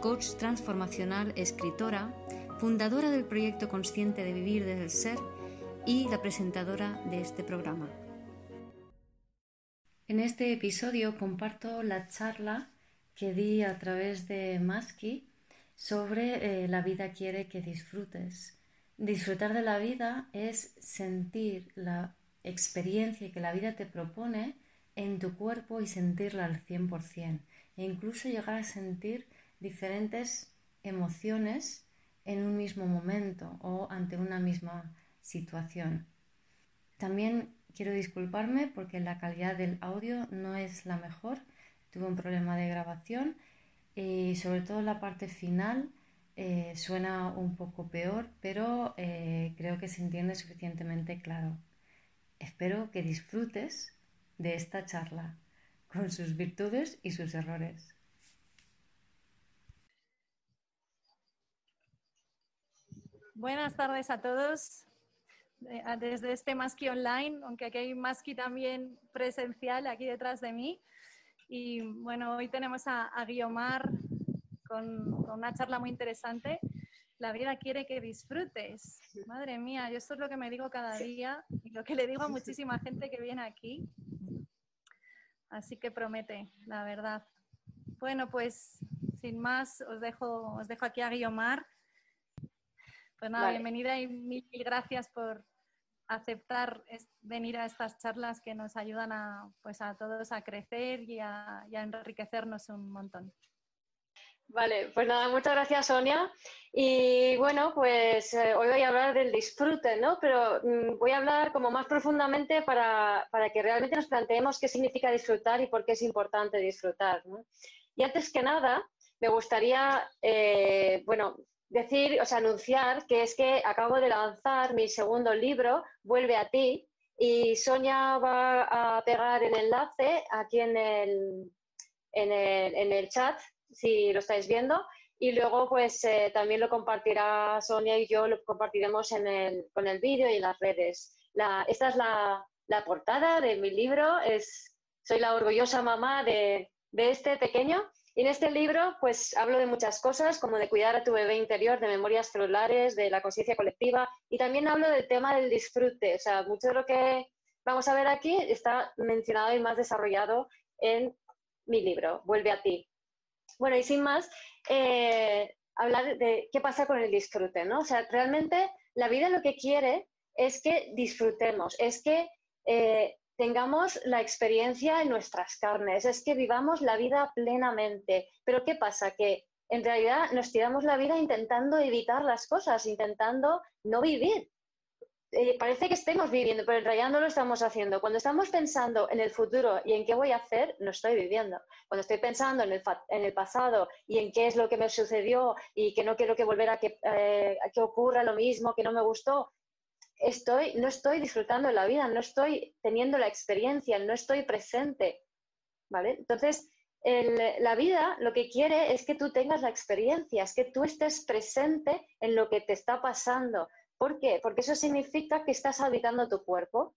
coach transformacional, escritora, fundadora del proyecto Consciente de Vivir desde el Ser y la presentadora de este programa. En este episodio comparto la charla que di a través de Maski sobre eh, la vida quiere que disfrutes. Disfrutar de la vida es sentir la experiencia que la vida te propone en tu cuerpo y sentirla al 100% e incluso llegar a sentir diferentes emociones en un mismo momento o ante una misma situación. También quiero disculparme porque la calidad del audio no es la mejor. Tuve un problema de grabación y sobre todo la parte final eh, suena un poco peor, pero eh, creo que se entiende suficientemente claro. Espero que disfrutes de esta charla, con sus virtudes y sus errores. Buenas tardes a todos. Desde este Maski Online, aunque aquí hay Maski también presencial aquí detrás de mí. Y bueno, hoy tenemos a, con, con, una charla muy interesante. La vida quiere que disfrutes. Madre mía, yo esto es lo que me digo cada día y lo que le digo a muchísima gente que viene aquí. Así que promete, la verdad. Bueno, pues sin más, os dejo, os dejo aquí a Guiomar. Pues nada, bienvenida y mil, gracias por aceptar venir a estas charlas que nos ayudan a, pues a todos a crecer y a enriquecernos un montón. Vale, pues nada, muchas gracias Sonia. Y bueno, pues eh, hoy voy a hablar del disfrute, ¿no? Pero mm, voy a hablar como más profundamente para, que realmente nos planteemos qué significa disfrutar y por qué es importante disfrutar. ¿no? Y antes que nada, me gustaría, eh, bueno, decir, o sea, anunciar que es que acabo de lanzar mi segundo libro, Vuelve a ti, y Sonia va a pegar el enlace aquí en el, en el, en el chat si lo estáis viendo. Y luego, pues eh, también lo compartirá Sonia y yo, lo compartiremos en el, con el vídeo y las redes. Esta es la, la, portada de mi libro. Es, soy la orgullosa mamá de, de este pequeño. Y en este libro, pues hablo de muchas cosas, como de cuidar a tu bebé interior, de memorias celulares, de la conciencia colectiva. Y también hablo del tema del disfrute. O sea, mucho de lo que vamos a ver aquí está mencionado y más desarrollado en mi libro, Vuelve a ti. Bueno, y sin más, eh, hablar de qué pasa con el disfrute, ¿no? O sea, realmente la vida lo que quiere es que disfrutemos, es que eh, tengamos la experiencia en nuestras carnes, es que vivamos la vida plenamente. Pero ¿qué pasa? Que en realidad nos tiramos la vida intentando evitar las cosas, intentando no vivir. Eh, parece que estemos viviendo, pero en realidad no lo estamos haciendo. Cuando estamos pensando en el futuro y en qué voy a hacer, no estoy viviendo. Cuando estoy pensando en el, pasado y en qué es lo que me sucedió y que no quiero que volver a eh, que ocurra lo mismo, que no me gustó, estoy, no estoy disfrutando la vida, no estoy teniendo la experiencia, no estoy presente. ¿Vale? Entonces, la vida lo que quiere es que tú tengas la experiencia, es que tú estés presente en lo que te está pasando ¿Por qué? Porque eso significa que estás habitando tu cuerpo.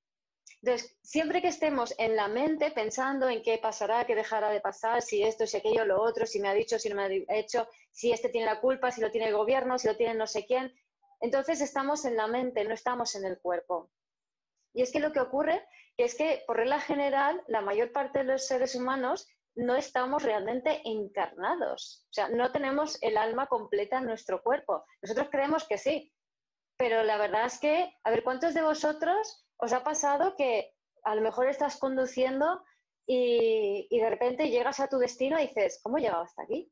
Entonces, siempre que estemos en la mente pensando en qué pasará, qué dejará de pasar, si esto, si aquello, lo otro, si me ha dicho, si no me ha hecho, si este tiene la culpa, si lo tiene el gobierno, si lo tiene no sé quién, entonces estamos en la mente, no estamos en el cuerpo. Y es que lo que ocurre es que, por regla general, la mayor parte de los seres humanos no estamos realmente encarnados. O sea, no tenemos el alma completa en nuestro cuerpo. Nosotros creemos que sí, pero la verdad es que, a ver, ¿cuántos de vosotros os ha pasado que a lo mejor estás conduciendo y, de repente llegas a tu destino y dices, ¿cómo he llegado hasta aquí?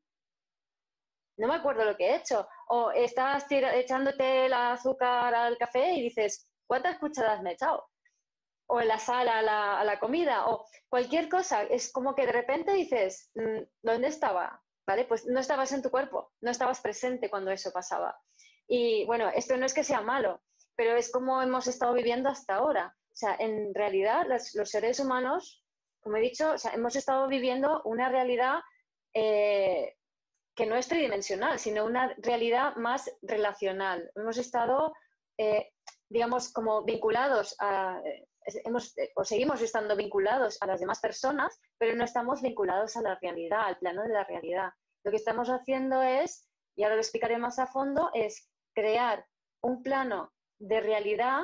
No me acuerdo lo que he hecho. O estás echándote el azúcar al café y dices, ¿cuántas cucharadas me he echado? O en la sala a la, a la comida, o cualquier cosa. Es como que de repente dices, mm, ¿dónde estaba? ¿vale? Pues no estabas en tu cuerpo, no estabas presente cuando eso pasaba. Y bueno, esto no es que sea malo, pero es como hemos estado viviendo hasta ahora. O sea, en realidad los seres humanos, como he dicho, hemos estado viviendo una realidad eh, que no es tridimensional, sino una realidad más relacional. Hemos estado, eh, digamos, como vinculados a, hemos, eh, o seguimos estando vinculados a las demás personas, pero no estamos vinculados a la realidad, al plano de la realidad. Lo que estamos haciendo es, y ahora lo explicaré más a fondo, es crear un plano de realidad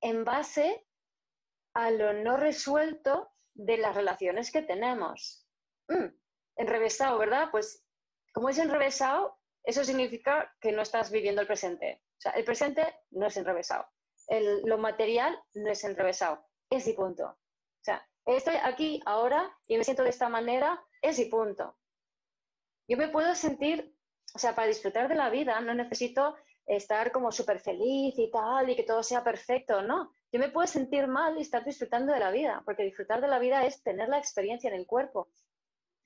en base a lo no resuelto de las relaciones que tenemos. Mm, enrevesado, ¿verdad? Pues como es enrevesado, eso significa que no estás viviendo el presente. O sea, el presente no es enrevesado lo material no es enrevesado, es y punto. O sea, estoy aquí ahora y me siento de esta manera, es y punto. Yo me puedo sentir, o sea, para disfrutar de la vida no necesito estar como súper feliz y tal y que todo sea perfecto, no. Yo me puedo sentir mal y estar disfrutando de la vida, porque disfrutar de la vida es tener la experiencia en el cuerpo.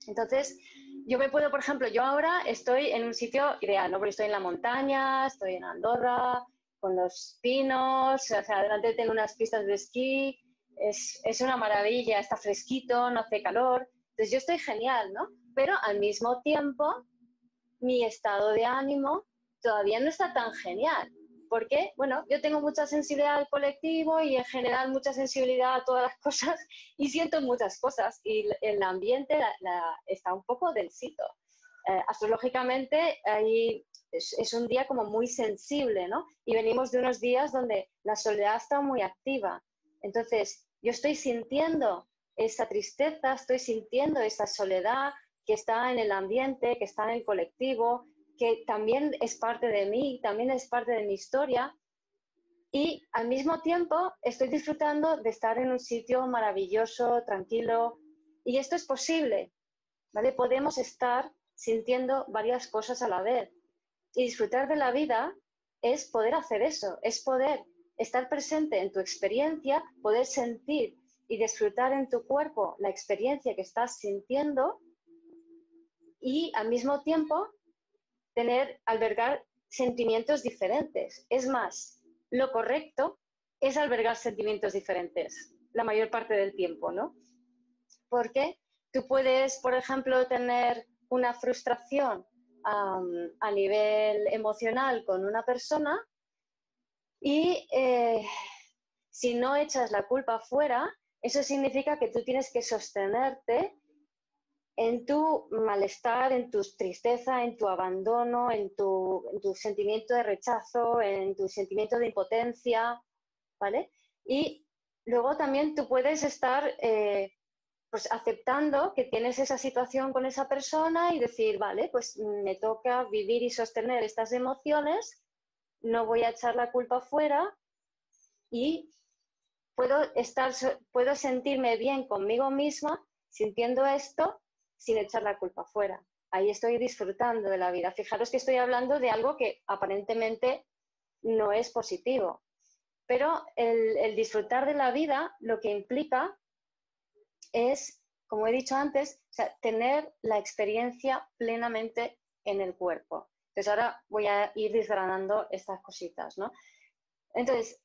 Entonces, yo me puedo, por ejemplo, yo ahora estoy en un sitio ideal, ¿no? Porque estoy en la montaña, estoy en Andorra, con los pinos, o sea, adelante tengo unas pistas de esquí, es, es, una maravilla, está fresquito, no hace calor, entonces yo estoy genial, ¿no? Pero al mismo tiempo, mi estado de ánimo todavía no está tan genial, porque, bueno, yo tengo mucha sensibilidad al colectivo y en general mucha sensibilidad a todas las cosas y siento muchas cosas y el ambiente está un poco densito. Eh, astrológicamente hay es, un día como muy sensible, ¿no? Y venimos de unos días donde la soledad está muy activa. Entonces, yo estoy sintiendo esa tristeza, estoy sintiendo esa soledad que está en el ambiente, que está en el colectivo, que también es parte de mí, también es parte de mi historia. Y al mismo tiempo estoy disfrutando de estar en un sitio maravilloso, tranquilo. Y esto es posible, ¿vale? Podemos estar sintiendo varias cosas a la vez. Y disfrutar de la vida es poder hacer eso, es poder estar presente en tu experiencia, poder sentir y disfrutar en tu cuerpo la experiencia que estás sintiendo y al mismo tiempo tener, albergar sentimientos diferentes. Es más, lo correcto es albergar sentimientos diferentes la mayor parte del tiempo, ¿no? Porque tú puedes, por ejemplo, tener una frustración a nivel emocional con una persona y eh, si no echas la culpa fuera, eso significa que tú tienes que sostenerte en tu malestar, en tu tristeza, en tu abandono, en tu, sentimiento de rechazo, en tu sentimiento de impotencia, ¿vale? Y luego también tú puedes estar eh, pues aceptando que tienes esa situación con esa persona y decir, vale, pues me toca vivir y sostener estas emociones, no voy a echar la culpa fuera y puedo estar, puedo sentirme bien conmigo misma sintiendo esto sin echar la culpa fuera. Ahí estoy disfrutando de la vida. Fijaros que estoy hablando de algo que aparentemente no es positivo, pero el, el disfrutar de la vida lo que implica es, como he dicho antes, tener la experiencia plenamente en el cuerpo. Entonces ahora voy a ir desgranando estas cositas, ¿no? Entonces,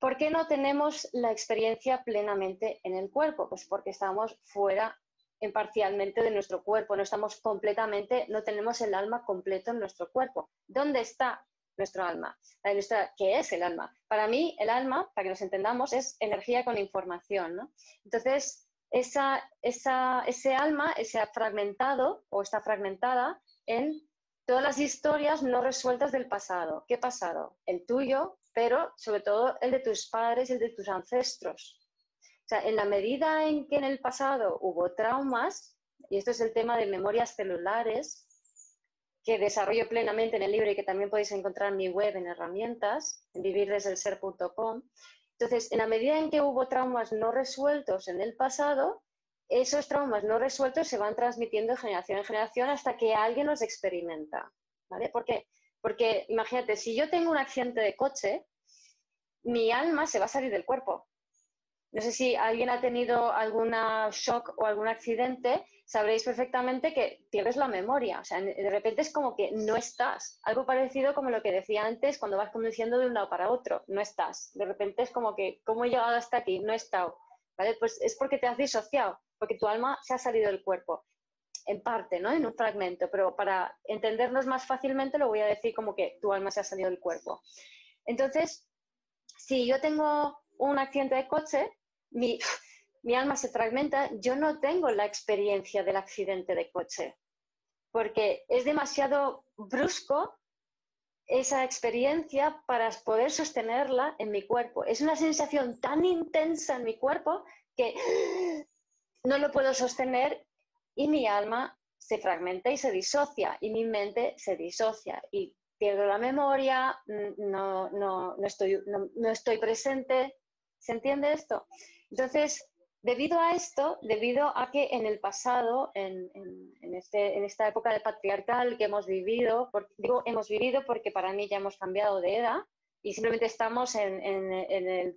¿por qué no tenemos la experiencia plenamente en el cuerpo? Pues porque estamos fuera imparcialmente de nuestro cuerpo, no estamos completamente, no tenemos el alma completo en nuestro cuerpo. ¿Dónde está nuestro alma? ¿Qué es el alma? Para mí, el alma, para que nos entendamos, es energía con información, ¿no? Entonces, esa, ese alma se ha fragmentado o está fragmentada en todas las historias no resueltas del pasado. ¿Qué pasado? El tuyo, pero sobre todo el de tus padres y el de tus ancestros. Sea, en la medida en que en el pasado hubo traumas, y esto es el tema de memorias celulares, que desarrollo plenamente en el libro y que también podéis encontrar en mi web en herramientas, en vivirdeselser.com, entonces, en la medida en que hubo traumas no resueltos en el pasado, esos traumas no resueltos se van transmitiendo de generación en generación hasta que alguien los experimenta. ¿vale? ¿Por qué? Porque imagínate, si yo tengo un accidente de coche, mi alma se va a salir del cuerpo. No sé si alguien ha tenido alguna shock o algún accidente, sabréis perfectamente que pierdes la memoria. O sea, de repente es como que no estás. Algo parecido como lo que decía antes cuando vas conduciendo de un lado para otro. No estás. De repente es como que, ¿cómo he llegado hasta aquí? No he estado. ¿Vale? Pues es porque te has disociado, porque tu alma se ha salido del cuerpo. En parte, ¿no? En un fragmento. Pero para entendernos más fácilmente lo voy a decir como que tu alma se ha salido del cuerpo. Entonces, si yo tengo un accidente de coche, mi, mi alma se fragmenta, yo no tengo la experiencia del accidente de coche, porque es demasiado brusco esa experiencia para poder sostenerla en mi cuerpo. Es una sensación tan intensa en mi cuerpo que no lo puedo sostener y mi alma se fragmenta y se disocia y mi mente se disocia y pierdo la memoria, no, no, no estoy, no estoy presente. ¿Se entiende esto? Entonces, Debido a esto, debido a que en el pasado, en, este, en esta época de patriarcal que hemos vivido, digo hemos vivido porque para mí ya hemos cambiado de edad y simplemente estamos en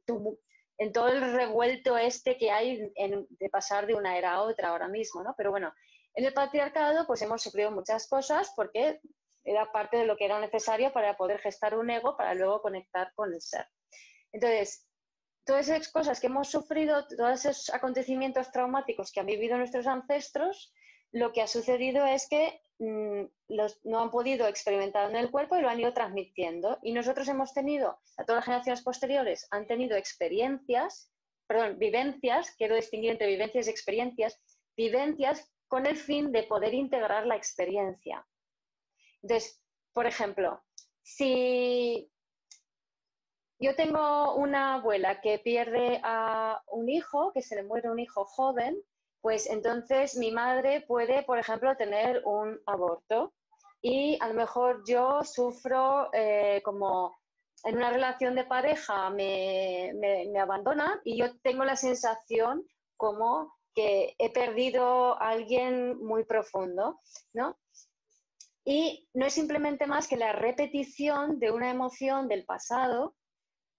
todo el revuelto este que hay de pasar de una era a otra ahora mismo, ¿no? Pero bueno, en el patriarcado pues hemos sufrido muchas cosas porque era parte de lo que era necesario para poder gestar un ego para luego conectar con el ser. Entonces, todas esas cosas que hemos sufrido, todos esos acontecimientos traumáticos que han vivido nuestros ancestros, lo que ha sucedido es que mm, los, no han podido experimentar en el cuerpo y lo han ido transmitiendo. Y nosotros hemos tenido, a todas las generaciones posteriores, han tenido experiencias, perdón, vivencias, quiero distinguir entre vivencias y experiencias, vivencias con el fin de poder integrar la experiencia. Entonces, por ejemplo, si yo tengo una abuela que pierde a un hijo, que se le muere un hijo joven, pues entonces mi madre puede, por ejemplo, tener un aborto y a lo mejor yo sufro eh, como en una relación de pareja me, me, abandonan y yo tengo la sensación como que he perdido a alguien muy profundo, ¿no? Y no es simplemente más que la repetición de una emoción del pasado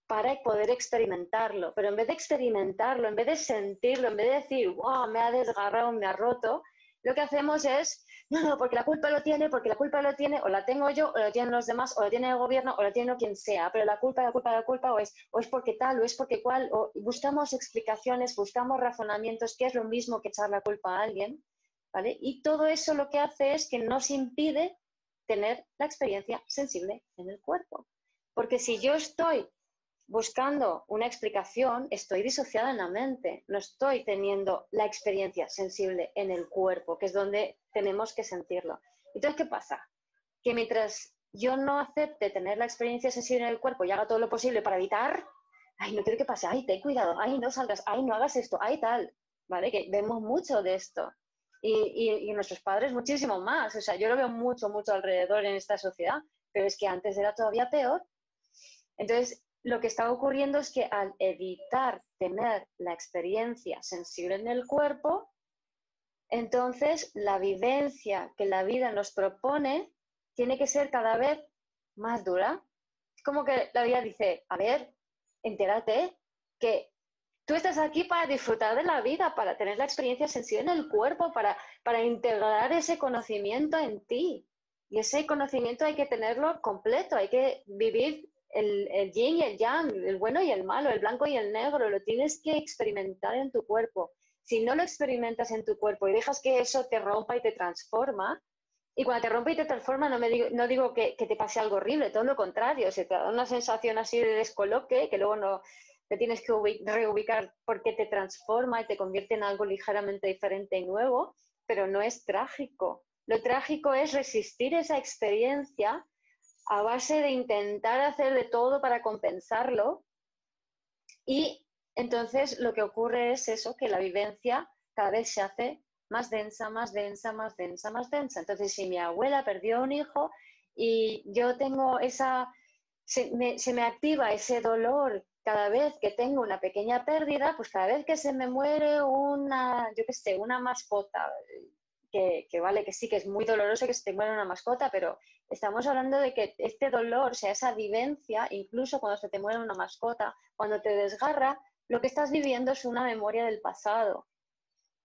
para poder experimentarlo. Pero en vez de experimentarlo, en vez de sentirlo, en vez de decir, wow, me ha desgarrado, me ha roto, lo que hacemos es, no, no, porque la culpa lo tiene, porque la culpa lo tiene, o la tengo yo, o la tienen los demás, o la tiene el gobierno, o la tiene quien sea, pero la culpa, la culpa, la culpa, o es, o es porque tal, o es porque cual, o buscamos explicaciones, buscamos razonamientos, que es lo mismo que echar la culpa a alguien, ¿vale? Y todo eso lo que hace es que nos impide tener la experiencia sensible en el cuerpo. Porque si yo estoy buscando una explicación, estoy disociada en la mente, no estoy teniendo la experiencia sensible en el cuerpo, que es donde tenemos que sentirlo. Entonces, ¿qué pasa? Que mientras yo no acepte tener la experiencia sensible en el cuerpo y haga todo lo posible para evitar, ay, no quiero que pase, ay, ten cuidado, ay, no salgas, ay, no hagas esto, ay, tal, ¿vale? Que vemos mucho de esto. Y, y nuestros padres muchísimo más. O sea, yo lo veo mucho, mucho alrededor en esta sociedad, pero es que antes era todavía peor. Entonces, lo que está ocurriendo es que al evitar tener la experiencia sensible en el cuerpo, entonces la vivencia que la vida nos propone tiene que ser cada vez más dura. Es como que la vida dice, a ver, entérate que tú estás aquí para disfrutar de la vida, para tener la experiencia sensible en el cuerpo, para, para integrar ese conocimiento en ti. Y ese conocimiento hay que tenerlo completo, hay que vivir el, el, yin y el yang, el bueno y el malo, el blanco y el negro, lo tienes que experimentar en tu cuerpo. Si no lo experimentas en tu cuerpo y dejas que eso te rompa y te transforma, y cuando te rompe y te transforma, no, me digo, no digo que, que, te pase algo horrible, todo lo contrario, se te da una sensación así de descoloque que luego no te tienes que reubicar porque te transforma y te convierte en algo ligeramente diferente y nuevo, pero no es trágico. Lo trágico es resistir esa experiencia a base de intentar hacer de todo para compensarlo y entonces lo que ocurre es eso, que la vivencia cada vez se hace más densa, más densa, más densa, más densa. Entonces, si mi abuela perdió un hijo y yo tengo esa, se me, se me activa ese dolor cada vez que tengo una pequeña pérdida, pues cada vez que se me muere una, yo qué sé, una mascota, que, vale, que sí, que es muy doloroso que se te muera una mascota, pero estamos hablando de que este dolor, o sea, esa vivencia, incluso cuando se te muere una mascota, cuando te desgarra, lo que estás viviendo es una memoria del pasado.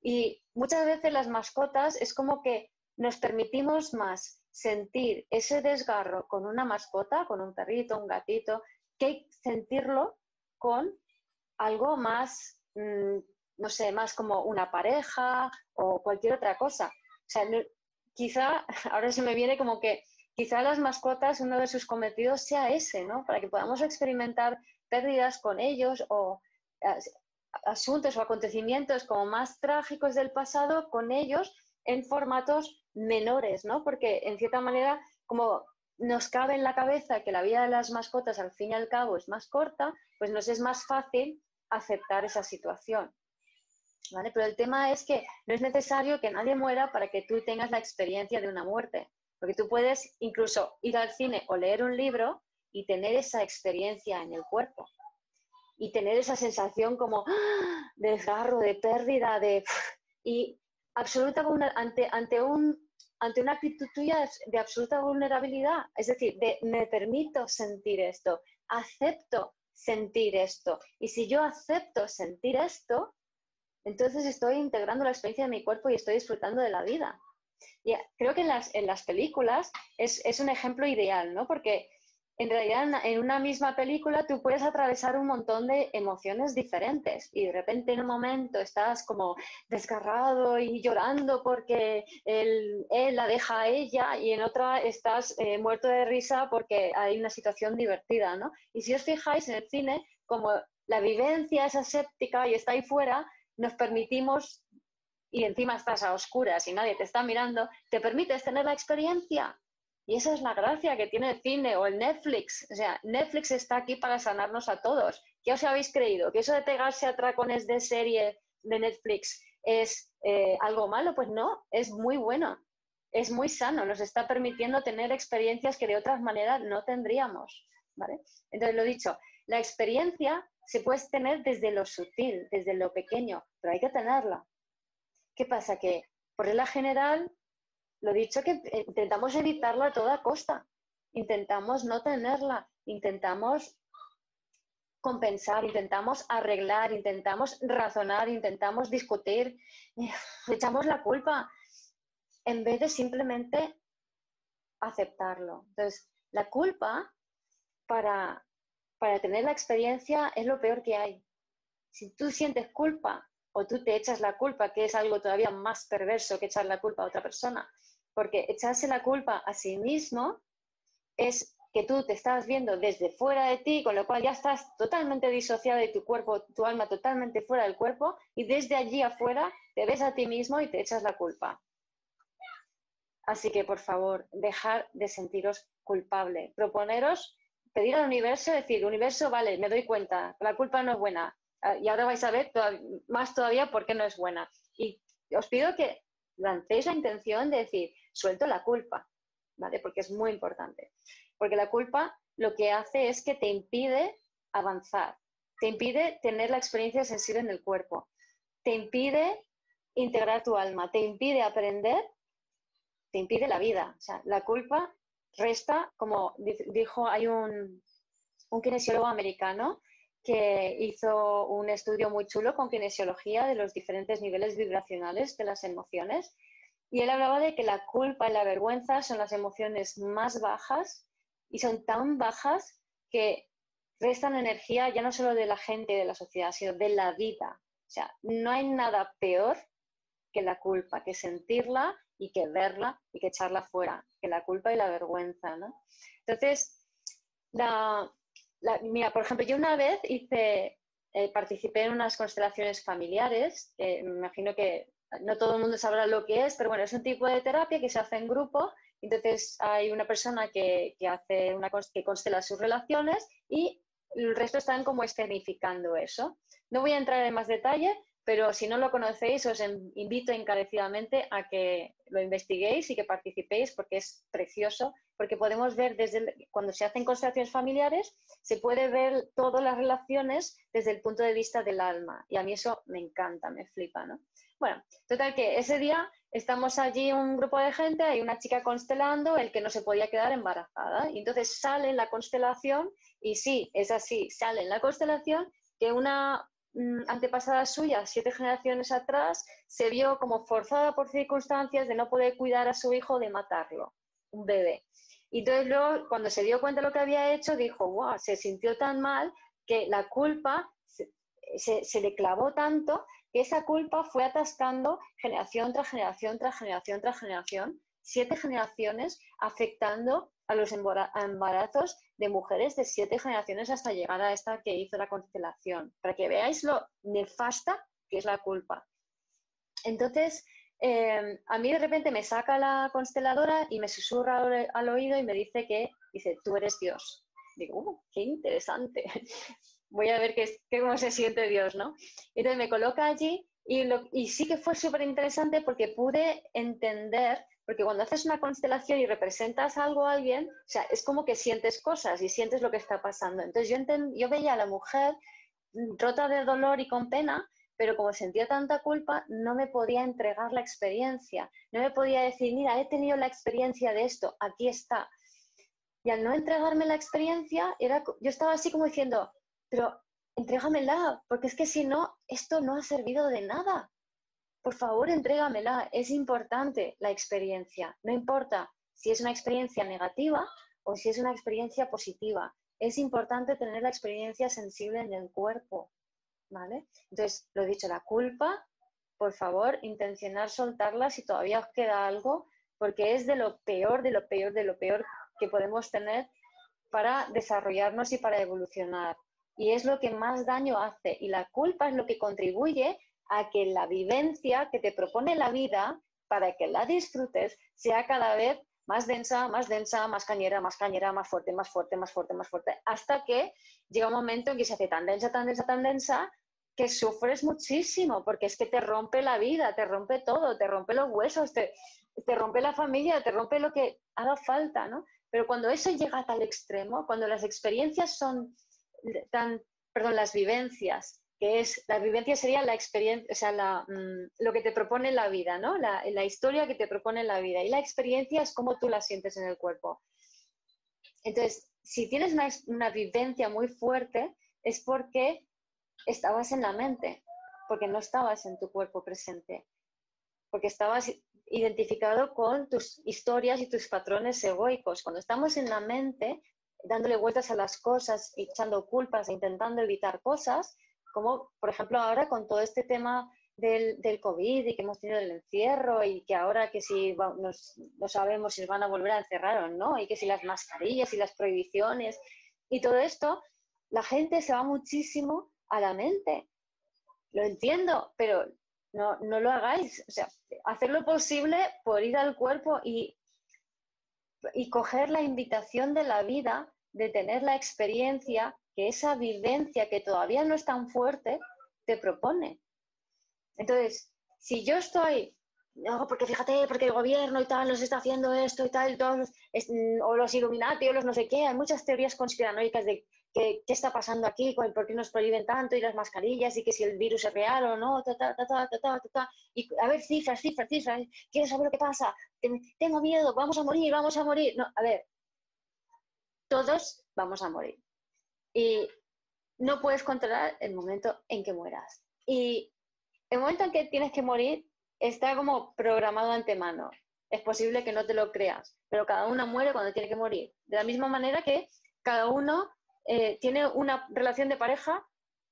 Y muchas veces las mascotas es como que nos permitimos más sentir ese desgarro con una mascota, con un perrito, un gatito, que sentirlo con algo más, mm, no sé, más como una pareja o cualquier otra cosa. O sea, quizá, ahora se me viene como que quizá las mascotas, uno de sus cometidos sea ese, ¿no? Para que podamos experimentar pérdidas con ellos o asuntos o acontecimientos como más trágicos del pasado con ellos en formatos menores, ¿no? Porque en cierta manera, como nos cabe en la cabeza que la vida de las mascotas al fin y al cabo es más corta, pues nos es más fácil aceptar esa situación. ¿Vale? Pero el tema es que no es necesario que nadie muera para que tú tengas la experiencia de una muerte. Porque tú puedes incluso ir al cine o leer un libro y tener esa experiencia en el cuerpo. Y tener esa sensación como ¡ah! de desgarro, de pérdida, de... Y absoluta ante, ante, un, ante una actitud tuya de absoluta vulnerabilidad. Es decir, de me permito sentir esto, acepto sentir esto. Y si yo acepto sentir esto, entonces estoy integrando la experiencia de mi cuerpo y estoy disfrutando de la vida. Y creo que en las, en las películas es, es, un ejemplo ideal, ¿no? Porque en realidad en una misma película tú puedes atravesar un montón de emociones diferentes y de repente en un momento estás como desgarrado y llorando porque él, él la deja a ella y en otra estás eh, muerto de risa porque hay una situación divertida, ¿no? Y si os fijáis en el cine, como la vivencia es aséptica y está ahí fuera, nos permitimos y encima estás a oscuras y nadie te está mirando, te permites tener la experiencia. Y esa es la gracia que tiene el cine o el Netflix. O sea, Netflix está aquí para sanarnos a todos. ¿Qué os habéis creído? ¿Que eso de pegarse a tracones de serie de Netflix es eh, algo malo? Pues no, es muy bueno. Es muy sano, nos está permitiendo tener experiencias que de otras maneras no tendríamos. ¿vale? Entonces, lo dicho, la experiencia se puede tener desde lo sutil, desde lo pequeño, pero hay que tenerla. ¿Qué pasa? Que por regla general, lo dicho que eh, intentamos evitarla a toda costa. Intentamos no tenerla, intentamos compensar, intentamos arreglar, intentamos razonar, intentamos discutir, echamos la culpa en vez de simplemente aceptarlo. Entonces, la culpa para, para tener la experiencia es lo peor que hay. Si tú sientes culpa o tú te echas la culpa, que es algo todavía más perverso que echar la culpa a otra persona, porque echarse la culpa a sí mismo es que tú te estás viendo desde fuera de ti, con lo cual ya estás totalmente disociado de tu cuerpo, tu alma totalmente fuera del cuerpo, y desde allí afuera te ves a ti mismo y te echas la culpa. Así que, por favor, dejar de sentiros culpable. Proponeros, pedir al universo, decir, universo, vale, me doy cuenta, la culpa no es buena, Ah, y ahora vais a ver más todavía por qué no es buena. Y os pido que lancéis la intención de decir, suelto la culpa, ¿vale? Porque es muy importante. Porque la culpa lo que hace es que te impide avanzar, te impide tener la experiencia sensible en el cuerpo, te impide integrar tu alma, te impide aprender, te impide la vida. O sea, la culpa resta, como dijo, hay un, un kinesiólogo americano que hizo un estudio muy chulo con kinesiología de los diferentes niveles vibracionales de las emociones. Y él hablaba de que la culpa y la vergüenza son las emociones más bajas y son tan bajas que restan energía ya no solo de la gente de la sociedad, sino de la vida. O sea, no hay nada peor que la culpa, que sentirla y que verla y que echarla fuera, que la culpa y la vergüenza. ¿no? Entonces, la, mira, por ejemplo, yo una vez hice, eh, participé en unas constelaciones familiares, me imagino que no todo el mundo sabrá lo que es, pero bueno, es un tipo de terapia que se hace en grupo, entonces hay una persona que, hace una, que constela sus relaciones y el resto están como escenificando eso. No voy a entrar en más detalle, pero si no lo conocéis, os invito encarecidamente a que lo investiguéis y que participéis porque es precioso, porque podemos ver desde cuando se hacen constelaciones familiares, se puede ver todas las relaciones desde el punto de vista del alma y a mí eso me encanta, me flipa, ¿no? Bueno, total que ese día estamos allí un grupo de gente, hay una chica constelando, el que no se podía quedar embarazada, y entonces sale en la constelación, y sí, es así, sale en la constelación que una antepasada suya, siete generaciones atrás, se vio como forzada por circunstancias de no poder cuidar a su hijo, de matarlo, un bebé. Y entonces luego, cuando se dio cuenta de lo que había hecho, dijo, wow, se sintió tan mal que la culpa se, se le clavó tanto que esa culpa fue atascando generación tras generación tras generación tras generación, siete generaciones afectando a los embarazos de mujeres de siete generaciones hasta llegar a esta que hizo la constelación, para que veáis lo nefasta que es la culpa. Entonces, em, a mí de repente me saca la consteladora y me susurra al, oído y me dice que, dice, tú eres Dios. Digo, uh, qué interesante. Voy a ver qué, cómo se siente Dios, ¿no? Entonces me coloca allí y, y sí que fue súper interesante porque pude entender porque cuando haces una constelación y representas algo a alguien, o sea, es como que sientes cosas y sientes lo que está pasando. Entonces yo, yo veía a la mujer rota de dolor y con pena, pero como sentía tanta culpa, no me podía entregar la experiencia. No me podía decir, mira, he tenido la experiencia de esto, aquí está. Y al no entregarme la experiencia, era, yo estaba así como diciendo, pero entrégamela, porque es que si no, esto no ha servido de nada por favor, entrégamela. Es importante la experiencia. No importa si es una experiencia negativa o si es una experiencia positiva. Es importante tener la experiencia sensible en el cuerpo. ¿Vale? Entonces, lo dicho, la culpa, por favor, intencionar soltarla si todavía os queda algo, porque es de lo peor, de lo peor, de lo peor que podemos tener para desarrollarnos y para evolucionar. Y es lo que más daño hace. Y la culpa es lo que contribuye a que la vivencia que te propone la vida para que la disfrutes sea cada vez más densa, más densa, más cañera, más cañera, más fuerte, más fuerte, más fuerte, más fuerte, hasta que llega un momento en que se hace tan densa, tan densa, tan densa, que sufres muchísimo, porque es que te rompe la vida, te rompe todo, te rompe los huesos, te, te rompe la familia, te rompe lo que haga falta, ¿no? Pero cuando eso llega a tal extremo, cuando las experiencias son tan, perdón, las vivencias que es la vivencia sería la experiencia, o sea, mm, lo que te propone la vida, ¿no? La, historia que te propone la vida. Y la experiencia es cómo tú la sientes en el cuerpo. Entonces, si tienes una, una vivencia muy fuerte, es porque estabas en la mente, porque no estabas en tu cuerpo presente, porque estabas identificado con tus historias y tus patrones egoicos. Cuando estamos en la mente, dándole vueltas a las cosas, echando culpas e intentando evitar cosas, como por ejemplo ahora con todo este tema del, del, COVID y que hemos tenido el encierro y que ahora que si no sabemos si nos van a volver a encerrar o no y que si las mascarillas y las prohibiciones y todo esto, la gente se va muchísimo a la mente. Lo entiendo, pero no, no lo hagáis. O sea, hacer lo posible por ir al cuerpo y, y coger la invitación de la vida de tener la experiencia que esa vivencia que todavía no es tan fuerte te propone. Entonces, si yo estoy, porque fíjate, porque el gobierno y tal nos está haciendo esto y tal, o los Illuminati o los no sé qué, hay muchas teorías conspiranoicas de qué, está pasando aquí, por qué nos prohíben tanto y las mascarillas y que si el virus es real o no, ta, ta, ta, y a ver, cifras, cifras, cifras, ¿quieres saber lo que pasa? Tengo miedo, vamos a morir, vamos a morir. No, a ver, todos vamos a morir y no puedes controlar el momento en que mueras. Y el momento en que tienes que morir está como programado antemano. Es posible que no te lo creas, pero cada uno muere cuando tiene que morir. De la misma manera que cada uno eh, tiene una relación de pareja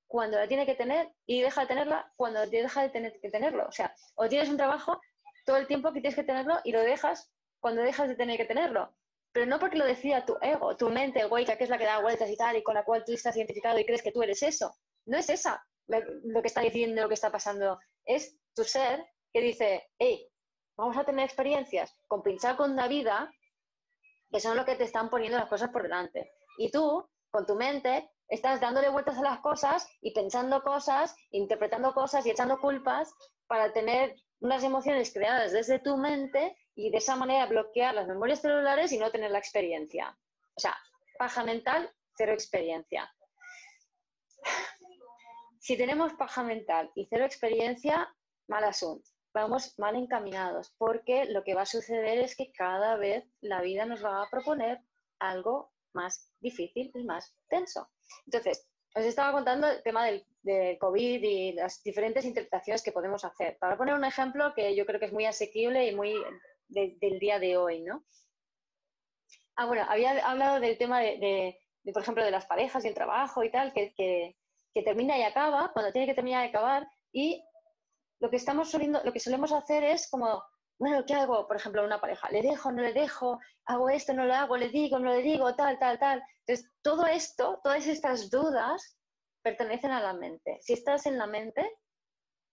cuando la tiene que tener y deja de tenerla cuando deja de tener que tenerlo. O sea, o tienes un trabajo todo el tiempo que tienes que tenerlo y lo dejas cuando dejas de tener que tenerlo pero no porque lo decida tu ego, tu mente egoica, que es la que da vueltas y tal, y con la cual tú estás identificado y crees que tú eres eso. No es esa lo que está diciendo, lo que está pasando. Es tu ser que dice, hey, vamos a tener experiencias con pinchar con la vida, que son lo que te están poniendo las cosas por delante. Y tú, con tu mente, estás dándole vueltas a las cosas y pensando cosas, interpretando cosas y echando culpas para tener unas emociones creadas desde tu mente y de esa manera bloquear las memorias celulares y no tener la experiencia. O sea, paja mental, cero experiencia. Si tenemos paja mental y cero experiencia, mal asunto. Vamos mal encaminados, porque lo que va a suceder es que cada vez la vida nos va a proponer algo más difícil y más tenso. Entonces, os estaba contando el tema del, COVID y las diferentes interpretaciones que podemos hacer. Para poner un ejemplo que yo creo que es muy asequible y muy del día de hoy, ¿no? Ah, bueno, había hablado del tema de, por ejemplo, de las parejas y el trabajo y tal, que, que, termina y acaba, cuando tiene que terminar y acabar, y lo que estamos soliendo, lo que solemos hacer es como, bueno, ¿qué hago? Por ejemplo, una pareja, ¿le dejo, no le dejo? ¿Hago esto, no lo hago? ¿Le digo, no le digo? Tal, tal, tal. Entonces, todo esto, todas estas dudas pertenecen a la mente. Si estás en la mente,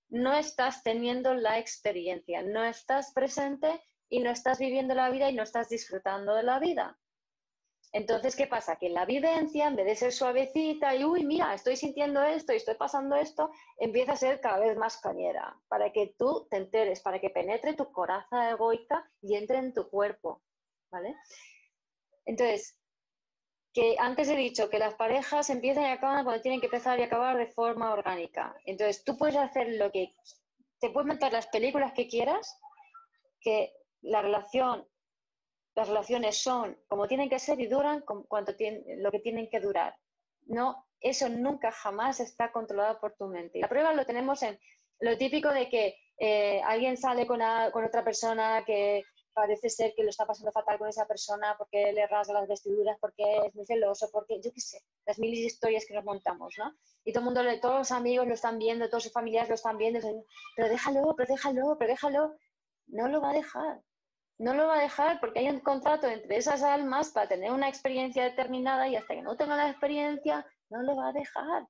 no estás teniendo la experiencia, no estás presente y no estás viviendo la vida y no estás disfrutando de la vida. Entonces, ¿qué pasa? Que la vivencia, en vez de ser suavecita y, uy, mira, estoy sintiendo esto y estoy pasando esto, empieza a ser cada vez más cañera, para que tú te enteres, para que penetre tu coraza egoica y entre en tu cuerpo, ¿vale? Entonces, que antes he dicho que las parejas empiezan y acaban cuando tienen que empezar y acabar de forma orgánica. Entonces, tú puedes hacer lo que... Te puedes meter las películas que quieras, que la relación, las relaciones son como tienen que ser y duran cuanto lo que tienen que durar. No, eso nunca jamás está controlado por tu mente. La prueba lo tenemos en lo típico de que eh, alguien sale con, con otra persona que parece ser que lo está pasando fatal con esa persona porque le rasga las vestiduras, porque es muy celoso, porque yo qué sé, las de historias que nos montamos, ¿no? Y todo el mundo, todos los amigos lo están viendo, todos sus familiares lo están viendo, pero déjalo, pero déjalo, pero déjalo. No lo va a dejar. No lo va a dejar porque hay un contrato entre esas almas para tener una experiencia determinada y hasta que no tenga la experiencia, no lo va a dejar.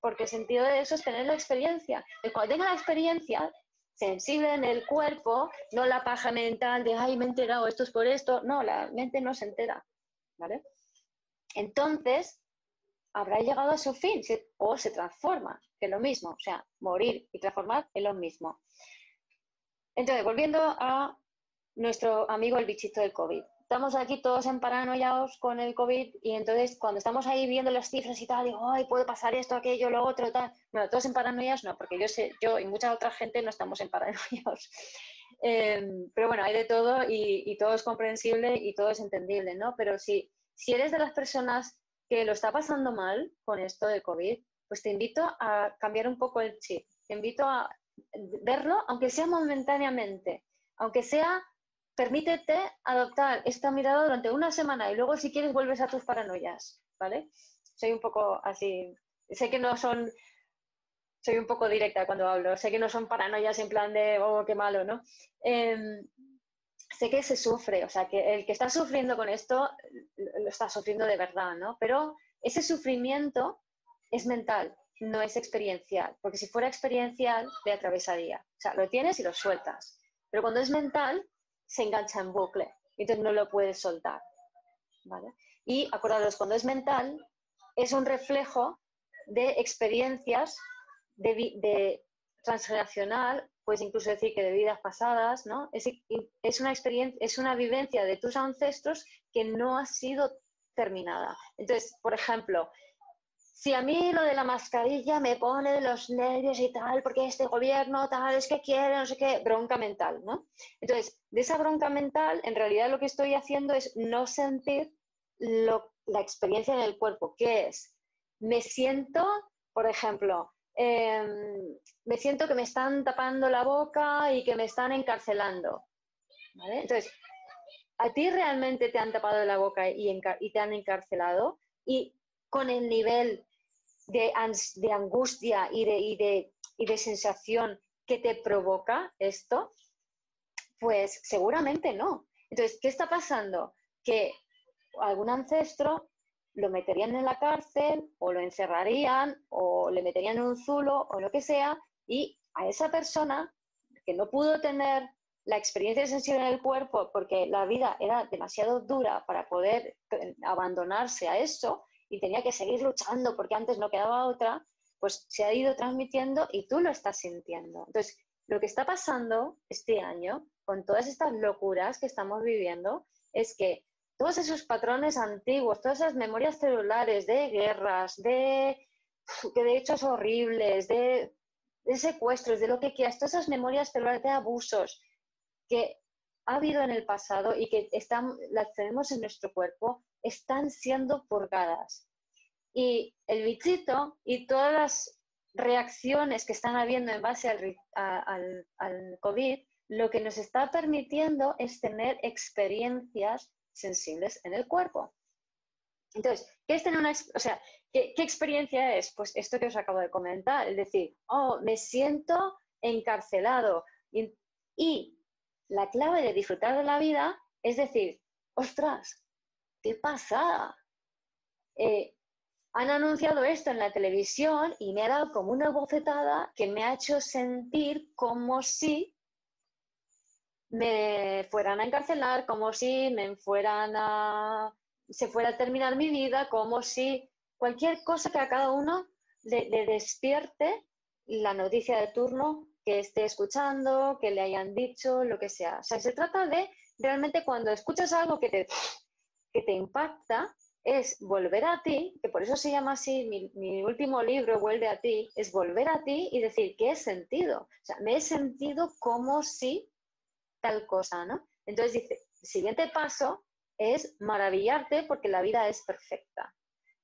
Porque el sentido de eso es tener la experiencia. Y cuando tenga la experiencia, sensible en el cuerpo, no la paja mental de, ay, me he enterado, esto es por esto. No, la mente no se entera. ¿Vale? Entonces, habrá llegado a su fin o se transforma, que es lo mismo. O sea, morir y transformar es lo mismo. Entonces, volviendo a nuestro amigo el bichito del COVID estamos aquí todos en paranoiados con el COVID y entonces cuando estamos ahí viendo las cifras y tal, digo, ay, puede pasar esto, aquello, lo otro, tal. Bueno, todos en paranoias no, porque yo sé, yo y mucha otra gente no estamos en paranoiados. Em, pero bueno, hay de todo y, todo es comprensible y todo es entendible, ¿no? Pero si, si eres de las personas que lo está pasando mal con esto de COVID, pues te invito a cambiar un poco el chip. Te invito a verlo, aunque sea momentáneamente, aunque sea permítete adoptar esta mirada durante una semana y luego si quieres vuelves a tus paranoias, ¿vale? Soy un poco así, sé que no son, soy un poco directa cuando hablo, sé que no son paranoias en plan de, oh, qué malo, ¿no? Em, sé que se sufre, o sea, que el que está sufriendo con esto lo está sufriendo de verdad, ¿no? Pero ese sufrimiento es mental, no es experiencial, porque si fuera experiencial, te atravesaría. O sea, lo tienes y lo sueltas. Pero cuando es mental, se engancha en bucle, entonces no lo puedes soltar. ¿vale? Y acordaros, cuando es mental, es un reflejo de experiencias de, transgeneracional, puedes incluso decir que de vidas pasadas, ¿no? Es, una experiencia, es una vivencia de tus ancestros que no ha sido terminada. Entonces, por ejemplo, si a mí lo de la mascarilla me pone los nervios y tal, porque este gobierno tal, es que quiere, no sé qué, bronca mental, ¿no? Entonces, de esa bronca mental, en realidad lo que estoy haciendo es no sentir la experiencia en el cuerpo, que es, me siento, por ejemplo, em, me siento que me están tapando la boca y que me están encarcelando, ¿vale? Entonces, a ti realmente te han tapado la boca y te han encarcelado y con el nivel de, angustia y de, y, de, y de sensación que te provoca esto? Pues seguramente no. Entonces, ¿qué está pasando? Que algún ancestro lo meterían en la cárcel o lo encerrarían o le meterían en un zulo o lo que sea y a esa persona que no pudo tener la experiencia sensible en el cuerpo porque la vida era demasiado dura para poder abandonarse a eso, y tenía que seguir luchando porque antes no quedaba otra, pues se ha ido transmitiendo y tú lo estás sintiendo. Entonces, lo que está pasando este año con todas estas locuras que estamos viviendo es que todos esos patrones antiguos, todas esas memorias celulares de guerras, de, de hechos horribles, de, de secuestros, de lo que quieras, todas esas memorias celulares de abusos que ha habido en el pasado y que están, las tenemos en nuestro cuerpo, están siendo purgadas. Y el bichito y todas las reacciones que están habiendo en base al, al, COVID, lo que nos está permitiendo es tener experiencias sensibles en el cuerpo. Entonces, ¿qué es tener una, o sea, ¿qué, experiencia es? Pues esto que os acabo de comentar, es decir, oh, me siento encarcelado. Y, y, la clave de disfrutar de la vida es decir, ostras, ¿qué pasa? Eh, han anunciado esto en la televisión y me ha dado como una bofetada que me ha hecho sentir como si me fueran a encarcelar, como si me fueran a se fuera a terminar mi vida, como si cualquier cosa que a cada uno le despierte la noticia de turno que esté escuchando, que le hayan dicho, lo que sea. O sea, se trata de realmente cuando escuchas algo que te, que te impacta, es volver a ti, que por eso se llama así, mi, último libro, Vuelve a ti, es volver a ti y decir, ¿qué he sentido? O sea, me he sentido como si tal cosa, ¿no? Entonces dice, el siguiente paso es maravillarte porque la vida es perfecta.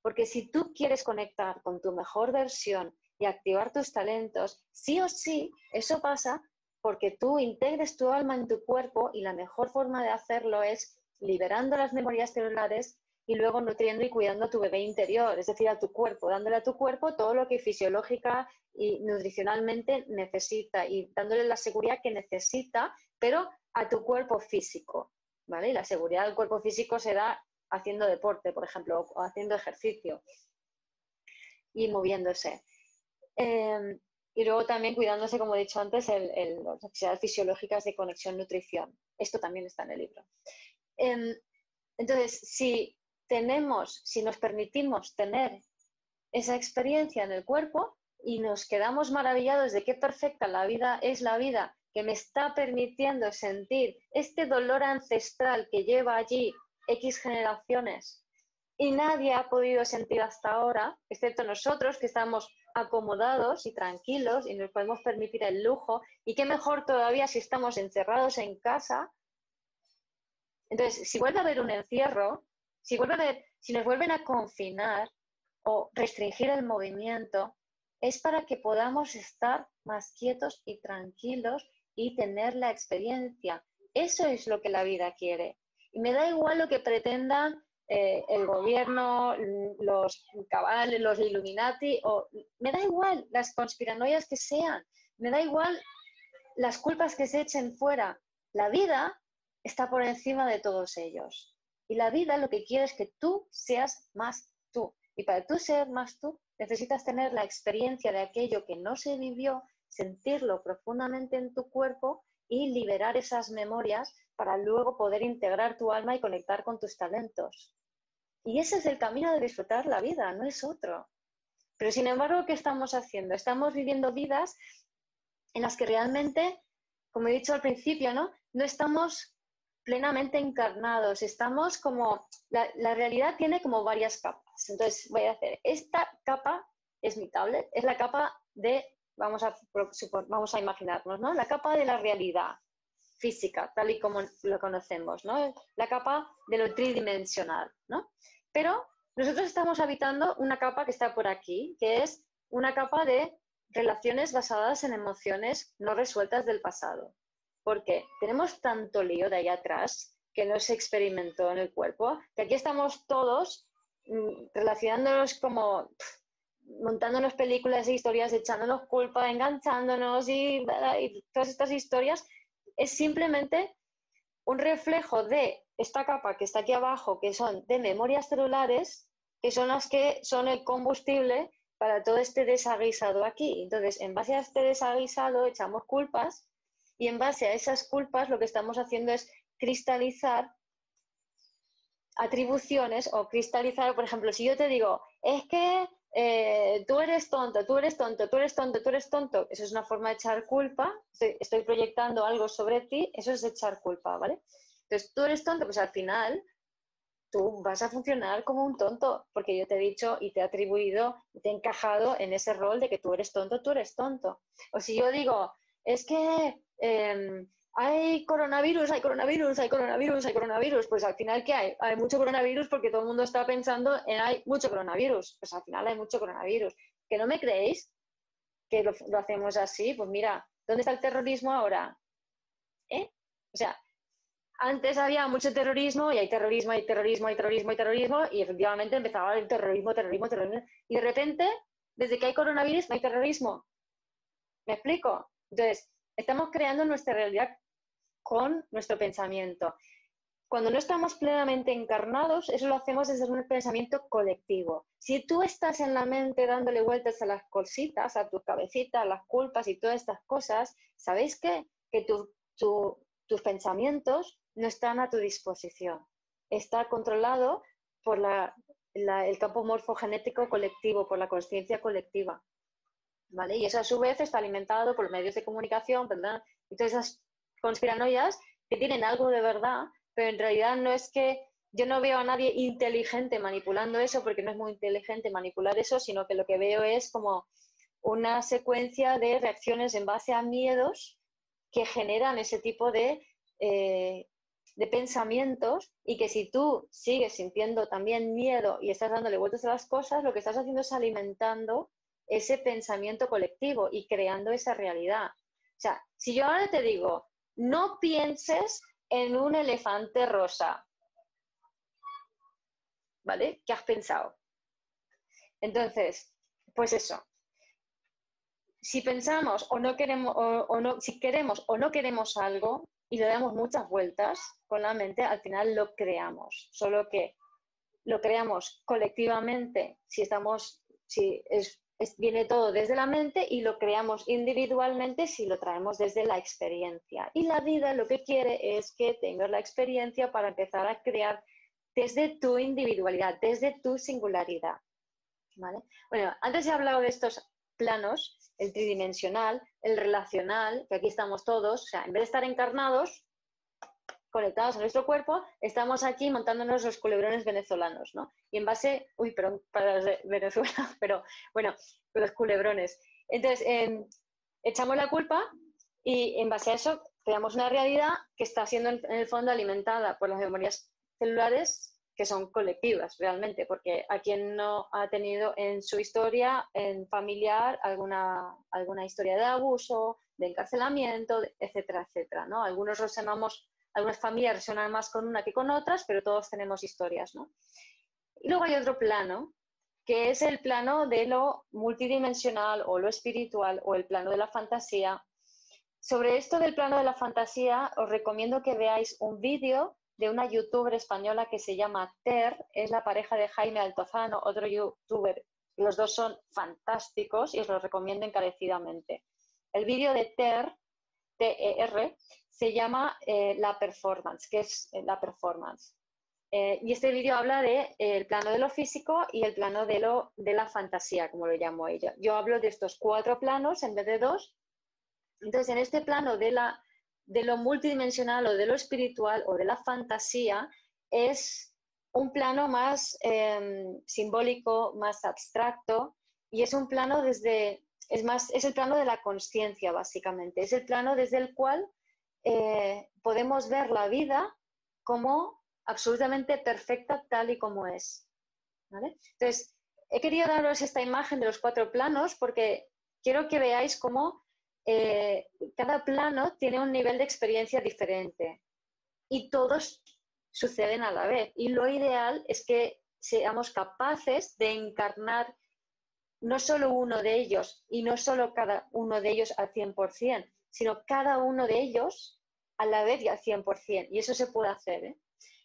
Porque si tú quieres conectar con tu mejor versión y activar tus talentos, sí o sí, eso pasa porque tú integres tu alma en tu cuerpo y la mejor forma de hacerlo es liberando las memorias celulares y luego nutriendo y cuidando a tu bebé interior, es decir, a tu cuerpo, dándole a tu cuerpo todo lo que fisiológica y nutricionalmente necesita y dándole la seguridad que necesita, pero a tu cuerpo físico, ¿vale? La seguridad del cuerpo físico se da haciendo deporte, por ejemplo, o haciendo ejercicio y moviéndose. Em, y luego también cuidándose, como he dicho antes, las necesidades fisiológicas de conexión-nutrición. Esto también está en el libro. Entonces, si tenemos, si nos permitimos tener esa experiencia en el cuerpo y nos quedamos maravillados de qué perfecta la vida es la vida que me está permitiendo sentir este dolor ancestral que lleva allí X generaciones y nadie ha podido sentir hasta ahora, excepto nosotros que estamos acomodados y tranquilos y nos podemos permitir el lujo. Y qué mejor todavía si estamos encerrados en casa. Entonces, si vuelve a haber un encierro, si, vuelve a haber, si nos vuelven a confinar o restringir el movimiento, es para que podamos estar más quietos y tranquilos y tener la experiencia. Eso es lo que la vida quiere. Y me da igual lo que pretendan eh, el gobierno, los cabales, los Illuminati, o me da igual las conspiranoias que sean, me da igual las culpas que se echen fuera. La vida está por encima de todos ellos. Y la vida lo que quiere es que tú seas más tú. Y para tú ser más tú, necesitas tener la experiencia de aquello que no se vivió, sentirlo profundamente en tu cuerpo y liberar esas memorias para luego poder integrar tu alma y conectar con tus talentos. Y ese es el camino de disfrutar la vida, no es otro. Pero sin embargo, ¿qué estamos haciendo? Estamos viviendo vidas en las que realmente, como he dicho al principio, ¿no? No estamos plenamente encarnados, estamos como, la, realidad tiene como varias capas. Entonces voy a hacer, esta capa es mi tablet, es la capa de, vamos a, vamos a imaginarnos, ¿no? La capa de la realidad física, tal y como lo conocemos, ¿no? La capa de lo tridimensional, ¿no? Pero nosotros estamos habitando una capa que está por aquí, que es una capa de relaciones basadas en emociones no resueltas del pasado porque tenemos tanto lío de ahí atrás que no se experimentó en el cuerpo, que aquí estamos todos mm, relacionándonos como montándonos películas e historias, echándonos culpa, enganchándonos y, y todas estas historias, es simplemente un reflejo de esta capa que está aquí abajo, que son de memorias celulares, que son las que son el combustible para todo este desaguisado aquí. Entonces, en base a este desaguisado, echamos culpas y en base a esas culpas lo que estamos haciendo es cristalizar atribuciones o cristalizar, por ejemplo, si yo te digo, es que eh, tú eres tonto, tú eres tonto, tú eres tonto, tú eres tonto, eso es una forma de echar culpa, estoy, proyectando algo sobre ti, eso es echar culpa, ¿vale? Entonces, tú eres tonto, pues al final tú vas a funcionar como un tonto, porque yo te he dicho y te he atribuido, te he encajado en ese rol de que tú eres tonto, tú eres tonto. O si yo digo, es que Em, hay coronavirus, hay coronavirus, hay coronavirus, hay coronavirus. Pues al final, ¿qué hay? Hay mucho coronavirus porque todo el mundo está pensando en hay mucho coronavirus. Pues al final hay mucho coronavirus. ¿Que no me creéis que lo, hacemos así? Pues mira, ¿dónde está el terrorismo ahora? ¿Eh? O sea, antes había mucho terrorismo y hay terrorismo, hay terrorismo, hay terrorismo, hay terrorismo y efectivamente empezaba el terrorismo, terrorismo, terrorismo. Y de repente, desde que hay coronavirus, no hay terrorismo. ¿Me explico? Entonces, estamos creando nuestra realidad con nuestro pensamiento. Cuando no estamos plenamente encarnados, eso lo hacemos desde un pensamiento colectivo. Si tú estás en la mente dándole vueltas a las cositas, a tu cabecita, a las culpas y todas estas cosas, ¿sabéis qué? Que tus pensamientos no están a tu disposición. Está controlado por el campo morfogenético colectivo, por la conciencia colectiva. Y eso a su vez está alimentado por medios de comunicación. Y todas esas conspiranoias que tienen algo de verdad, pero en realidad no es que yo no veo a nadie inteligente manipulando eso, porque no es muy inteligente manipular eso, sino que lo que veo es como una secuencia de reacciones en base a miedos que generan ese tipo de, eh, de pensamientos y que si tú sigues sintiendo también miedo y estás dándole vueltas a las cosas, lo que estás haciendo es alimentando ese pensamiento colectivo y creando esa realidad. O sea, si yo ahora te digo, no pienses en un elefante rosa. ¿Vale? ¿Qué has pensado? Entonces, pues eso. Si pensamos o no queremos, o, no, si queremos o no queremos algo y le damos muchas vueltas con la mente, al final lo creamos. Solo que lo creamos colectivamente si estamos, si es viene todo desde la mente y lo creamos individualmente si lo traemos desde la experiencia. Y la vida lo que quiere es que tengas la experiencia para empezar a crear desde tu individualidad, desde tu singularidad. Bueno, antes he hablado de estos planos, el tridimensional, el relacional, que aquí estamos todos, o sea, en vez de estar encarnados, conectados a nuestro cuerpo, estamos aquí montándonos los culebrones venezolanos, ¿no? Y en base, uy, perdón, para Venezuela, pero bueno, los culebrones. Entonces, em, echamos la culpa y en base a eso creamos una realidad que está siendo en el fondo alimentada por las memorias celulares que son colectivas realmente, porque a quien no ha tenido en su historia en familiar alguna, alguna historia de abuso, de encarcelamiento, etcétera, etcétera, ¿no? Algunos los llamamos algunas familias resonan más con una que con otras, pero todos tenemos historias, ¿no? Y luego hay otro plano, que es el plano de lo multidimensional o lo espiritual o el plano de la fantasía. Sobre esto del plano de la fantasía, os recomiendo que veáis un vídeo de una youtuber española que se llama Ter, es la pareja de Jaime Altozano, otro youtuber. Los dos son fantásticos y os los recomiendo encarecidamente. El vídeo de Ter, T-E-R, se llama eh, La Performance, que es eh, la performance. Eh, y este vídeo habla del de, el plano de lo físico y el plano de, lo, de la fantasía, como lo llamo ella. Yo hablo de estos cuatro planos en vez de dos. Entonces, en este plano de, la, de lo multidimensional o de lo espiritual o de la fantasía, es un plano más em, simbólico, más abstracto, y es un plano desde, es más, es el plano de la conciencia, básicamente. Es el plano desde el cual eh, podemos ver la vida como absolutamente perfecta tal y como es. Entonces, he querido daros esta imagen de los cuatro planos porque quiero que veáis cómo eh, cada plano tiene un nivel de experiencia diferente y todos suceden a la vez. Y lo ideal es que seamos capaces de encarnar no solo uno de ellos y no solo cada uno de ellos al 100%, sino cada uno de ellos a la vez y al 100%. Y eso se puede hacer. ¿eh?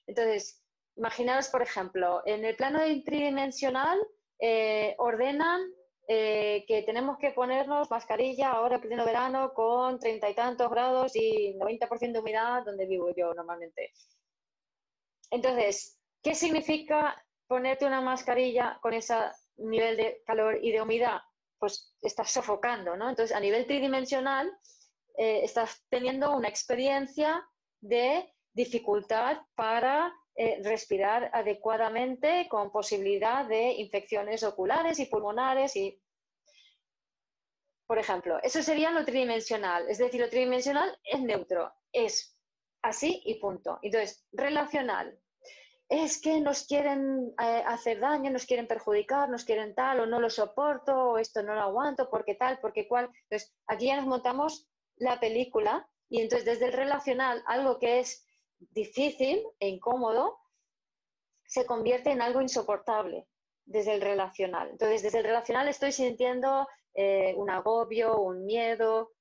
Entonces, imaginaros, por ejemplo, en el plano tridimensional eh, ordenan eh, que tenemos que ponernos mascarilla ahora en pleno verano con treinta y tantos grados y 90% de humedad donde vivo yo normalmente. Entonces, ¿qué significa ponerte una mascarilla con ese nivel de calor y de humedad? Pues estás sofocando, ¿no? Entonces, a nivel tridimensional, eh, estás teniendo una experiencia de dificultad para eh, respirar adecuadamente con posibilidad de infecciones oculares y pulmonares y por ejemplo, eso sería lo tridimensional, es decir, lo tridimensional es neutro, es así y punto. Entonces, relacional, es que nos quieren eh, hacer daño, nos quieren perjudicar, nos quieren tal, o no lo soporto, o esto no lo aguanto, porque tal, porque cual. Entonces, aquí ya nos montamos la película y entonces desde el relacional, algo que es difícil e incómodo, se convierte en algo insoportable desde el relacional. Entonces, desde el relacional estoy sintiendo eh, un agobio, un miedo,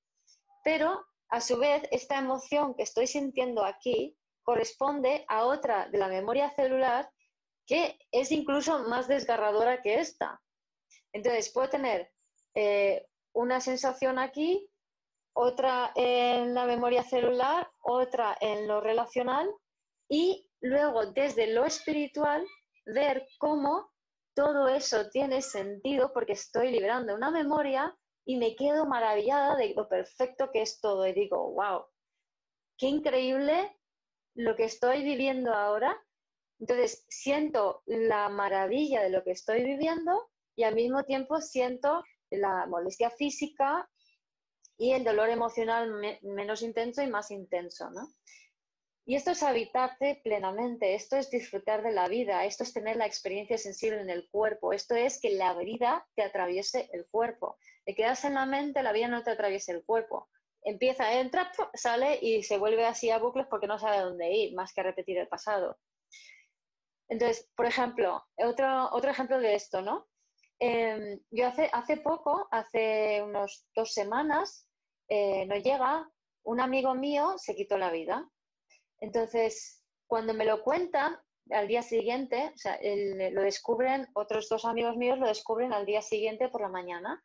pero a su vez esta emoción que estoy sintiendo aquí corresponde a otra de la memoria celular que es incluso más desgarradora que esta. Entonces, puedo tener eh, una sensación aquí, otra en la memoria celular, otra en lo relacional y luego desde lo espiritual ver cómo todo eso tiene sentido porque estoy liberando una memoria y me quedo maravillada de lo perfecto que es todo y digo, wow, qué increíble lo que estoy viviendo ahora. Entonces siento la maravilla de lo que estoy viviendo y al mismo tiempo siento la molestia física y el dolor emocional menos intenso y más intenso, ¿no? Y esto es habitarte plenamente, esto es disfrutar de la vida, esto es tener la experiencia sensible en el cuerpo, esto es que la vida te atraviese el cuerpo. Te quedas en la mente, la vida no te atraviesa el cuerpo. Empieza, entra, sale y se vuelve así a bucles porque no sabe dónde ir, más que a repetir el pasado. Entonces, por ejemplo, otro, otro ejemplo de esto, ¿no? Em, yo hace, hace poco, hace unos dos semanas, eh, no llega, un amigo mío se quitó la vida. Entonces, cuando me lo cuentan, al día siguiente, o sea, lo descubren, otros dos amigos míos lo descubren al día siguiente por la mañana.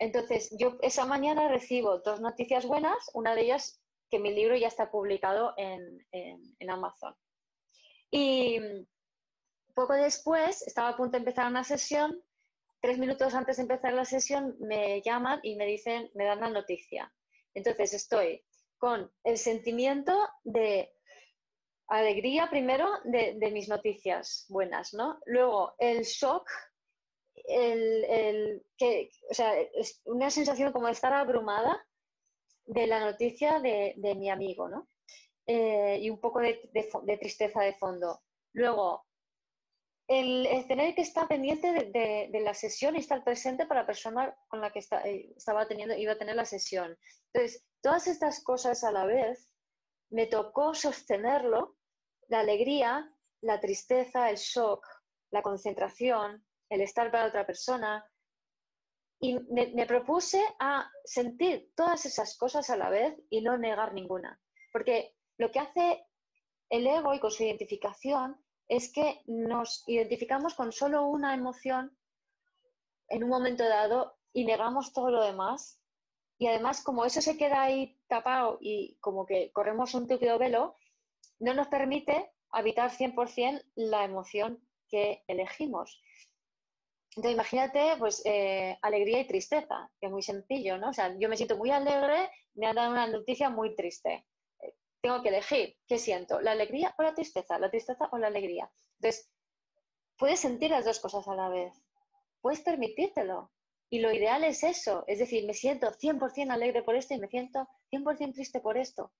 Entonces, yo esa mañana recibo dos noticias buenas, una de ellas que mi libro ya está publicado en, en Amazon. Y poco después, estaba a punto de empezar una sesión, tres minutos antes de empezar la sesión me llaman y me dicen, me dan la noticia. Entonces, estoy con el sentimiento de alegría primero de, mis noticias buenas, ¿no? Luego el shock, el, que, o sea, es una sensación como de estar abrumada de la noticia de, mi amigo, ¿no? Eh, y un poco de, tristeza de fondo. Luego, el, tener que estar pendiente de, la sesión y estar presente para la persona con la que eh, estaba teniendo, iba a tener la sesión. Entonces, todas estas cosas a la vez me tocó sostenerlo, la alegría, la tristeza, el shock, la concentración, el estar para otra persona. Y me, propuse a sentir todas esas cosas a la vez y no negar ninguna. Porque lo que hace el ego y con su identificación es que nos identificamos con solo una emoción en un momento dado y negamos todo lo demás y además, como eso se queda ahí tapado y como que corremos un tupido velo, no nos permite habitar 100% la emoción que elegimos. Entonces, imagínate, pues, eh, alegría y tristeza, que es muy sencillo, ¿no? O sea, yo me siento muy alegre, me han dado una noticia muy triste. Tengo que elegir, ¿qué siento? ¿La alegría o la tristeza? ¿La tristeza o la alegría? Entonces, puedes sentir las dos cosas a la vez. Puedes permitírtelo. Y lo ideal es eso, es decir, me siento 100% alegre por esto y me siento 100% triste por esto.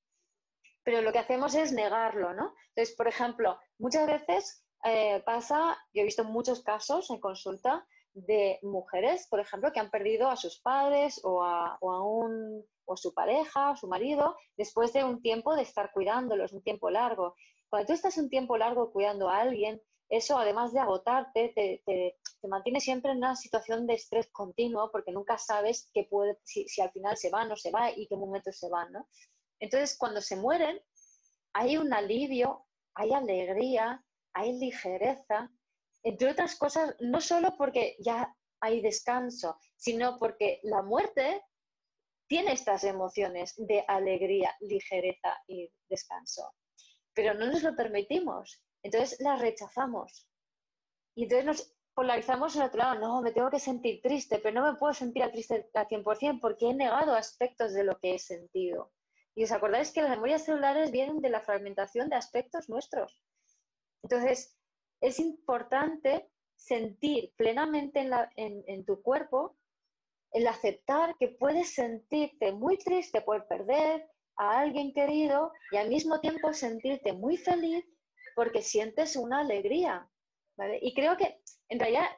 Pero lo que hacemos es negarlo, ¿no? Entonces, por ejemplo, muchas veces eh, pasa, yo he visto muchos casos en consulta de mujeres, por ejemplo, que han perdido a sus padres o a, o a, un, o su pareja, a su marido, después de un tiempo de estar cuidándolos, un tiempo largo. Cuando tú estás un tiempo largo cuidando a alguien, eso además de agotarte, te, mantiene siempre en una situación de estrés continuo porque nunca sabes qué puede, si, al final se va o se va y qué momento se va, ¿no? Entonces, cuando se mueren, hay un alivio, hay alegría, hay ligereza, entre otras cosas, no solo porque ya hay descanso, sino porque la muerte tiene estas emociones de alegría, ligereza y descanso. Pero no nos lo permitimos. Entonces las rechazamos. Y entonces nos polarizamos en otro lado. No, me tengo que sentir triste, pero no me puedo sentir triste al 100% porque he negado aspectos de lo que he sentido. Y os acordáis que las memorias celulares vienen de la fragmentación de aspectos nuestros. Entonces, es importante sentir plenamente en, tu cuerpo el aceptar que puedes sentirte muy triste por perder a alguien querido y al mismo tiempo sentirte muy feliz porque sientes una alegría. Y creo que en realidad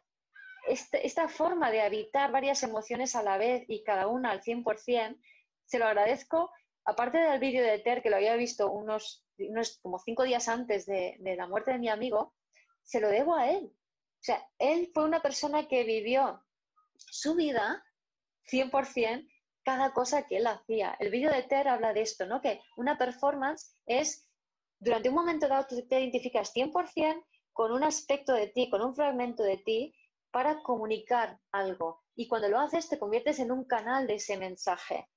este, esta forma de habitar varias emociones a la vez y cada una al 100%, se lo agradezco, aparte del vídeo de Ter, que lo había visto unos, unos como cinco días antes de, de la muerte de mi amigo, se lo debo a él. O sea, él fue una persona que vivió su vida 100% cada cosa que él hacía. El vídeo de Ter habla de esto, ¿no? Que una performance es, durante un momento dado, tú te identificas 100% con un aspecto de ti, con un fragmento de ti, para comunicar algo. Y cuando lo haces, te conviertes en un canal de ese mensaje.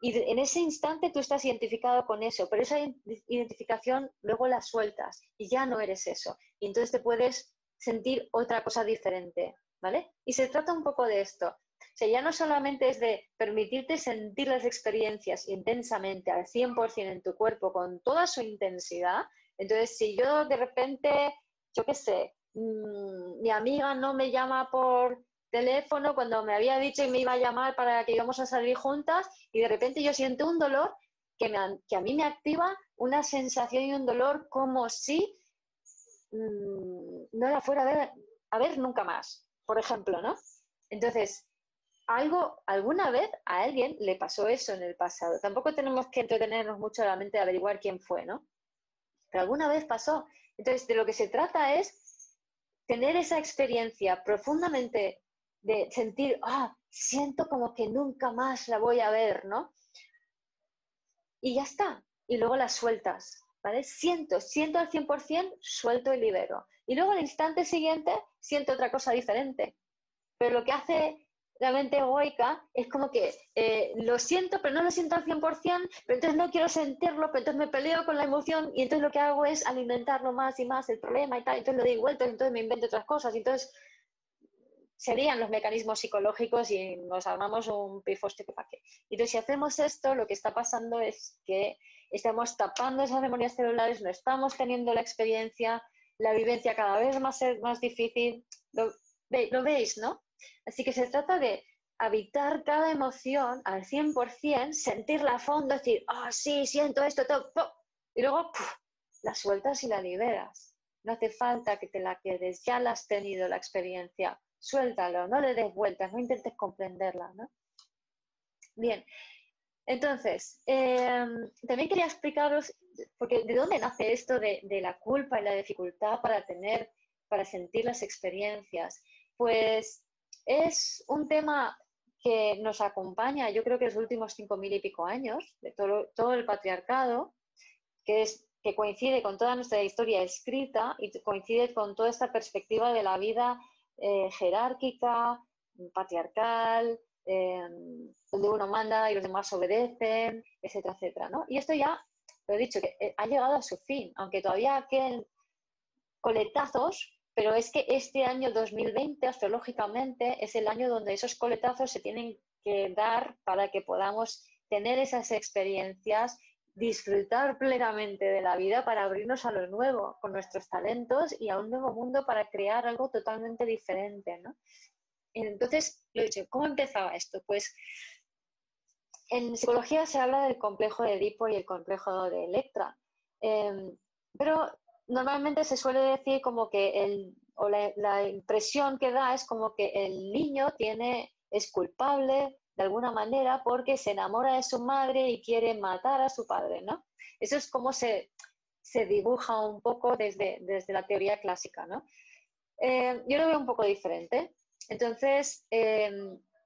Y en ese instante tú estás identificado con eso, pero esa identificación luego la sueltas y ya no eres eso. Y entonces te puedes sentir otra cosa diferente, ¿vale? Y se trata un poco de esto. O sea, ya no solamente es de permitirte sentir las experiencias intensamente, al 100% en tu cuerpo, con toda su intensidad. Entonces, si yo de repente, yo qué sé, Mm, mi amiga no me llama por teléfono cuando me había dicho y me iba a llamar para que íbamos a salir juntas y de repente yo siento un dolor que, que a mí me activa una sensación y un dolor como si mm, no la fuera a ver, a ver nunca más, por ejemplo, ¿no? Entonces, algo, alguna vez a alguien le pasó eso en el pasado. Tampoco tenemos que entretenernos mucho en la mente de averiguar quién fue, ¿no? Pero alguna vez pasó. Entonces, de lo que se trata es tener esa experiencia profundamente de sentir, ah, siento como que nunca más la voy a ver, ¿no? Y ya está. Y luego la sueltas, ¿vale? Siento, siento al 100%, suelto y libero. Y luego al instante siguiente siento otra cosa diferente. Pero lo que hace la mente egoica es como que eh, lo siento, pero no lo siento al 100%, pero entonces no quiero sentirlo, pero entonces me peleo con la emoción y entonces lo que hago es alimentarlo más y más el problema y tal, entonces lo doy vuelta y entonces me invento otras cosas, entonces serían los mecanismos psicológicos y nos armamos un para qué. Entonces, si hacemos esto, lo que está pasando es que estamos tapando esas memorias celulares, no estamos teniendo la experiencia, la vivencia cada vez más, más difícil. Lo, lo veis, ¿no? Así que se trata de habitar cada emoción al 100%, sentirla a fondo, decir, ah, sí, siento esto, todo, y luego la sueltas y la liberas. No hace falta que te la quedes, ya la has tenido la experiencia, suéltalo, no le des vueltas, no intentes comprenderla. ¿no? Bien, entonces, em, también quería explicaros, porque de dónde nace esto de, de la culpa y la dificultad para tener, para sentir las experiencias. Pues es un tema que nos acompaña, yo creo que los últimos cinco mil y pico años, de todo, el patriarcado, que, es, que coincide con toda nuestra historia escrita y coincide con toda esta perspectiva de la vida eh, jerárquica, patriarcal, em, donde uno manda y los demás obedecen, etcétera, etcétera. ¿no? Y esto ya, lo he dicho, que eh, ha llegado a su fin, aunque todavía queden coletazos pero es que este año 2020, astrológicamente, es el año donde esos coletazos se tienen que dar para que podamos tener esas experiencias, disfrutar plenamente de la vida para abrirnos a lo nuevo, con nuestros talentos y a un nuevo mundo para crear algo totalmente diferente. ¿no? Entonces, lo dicho, ¿cómo empezaba esto? Pues en psicología se habla del complejo de Edipo y el complejo de Electra. Em, pero normalmente se suele decir como que el, o la, impresión que da es como que el niño tiene, es culpable de alguna manera porque se enamora de su madre y quiere matar a su padre, ¿no? Eso es como se, se dibuja un poco desde, desde la teoría clásica, ¿no? Eh, yo lo veo un poco diferente. Entonces, eh,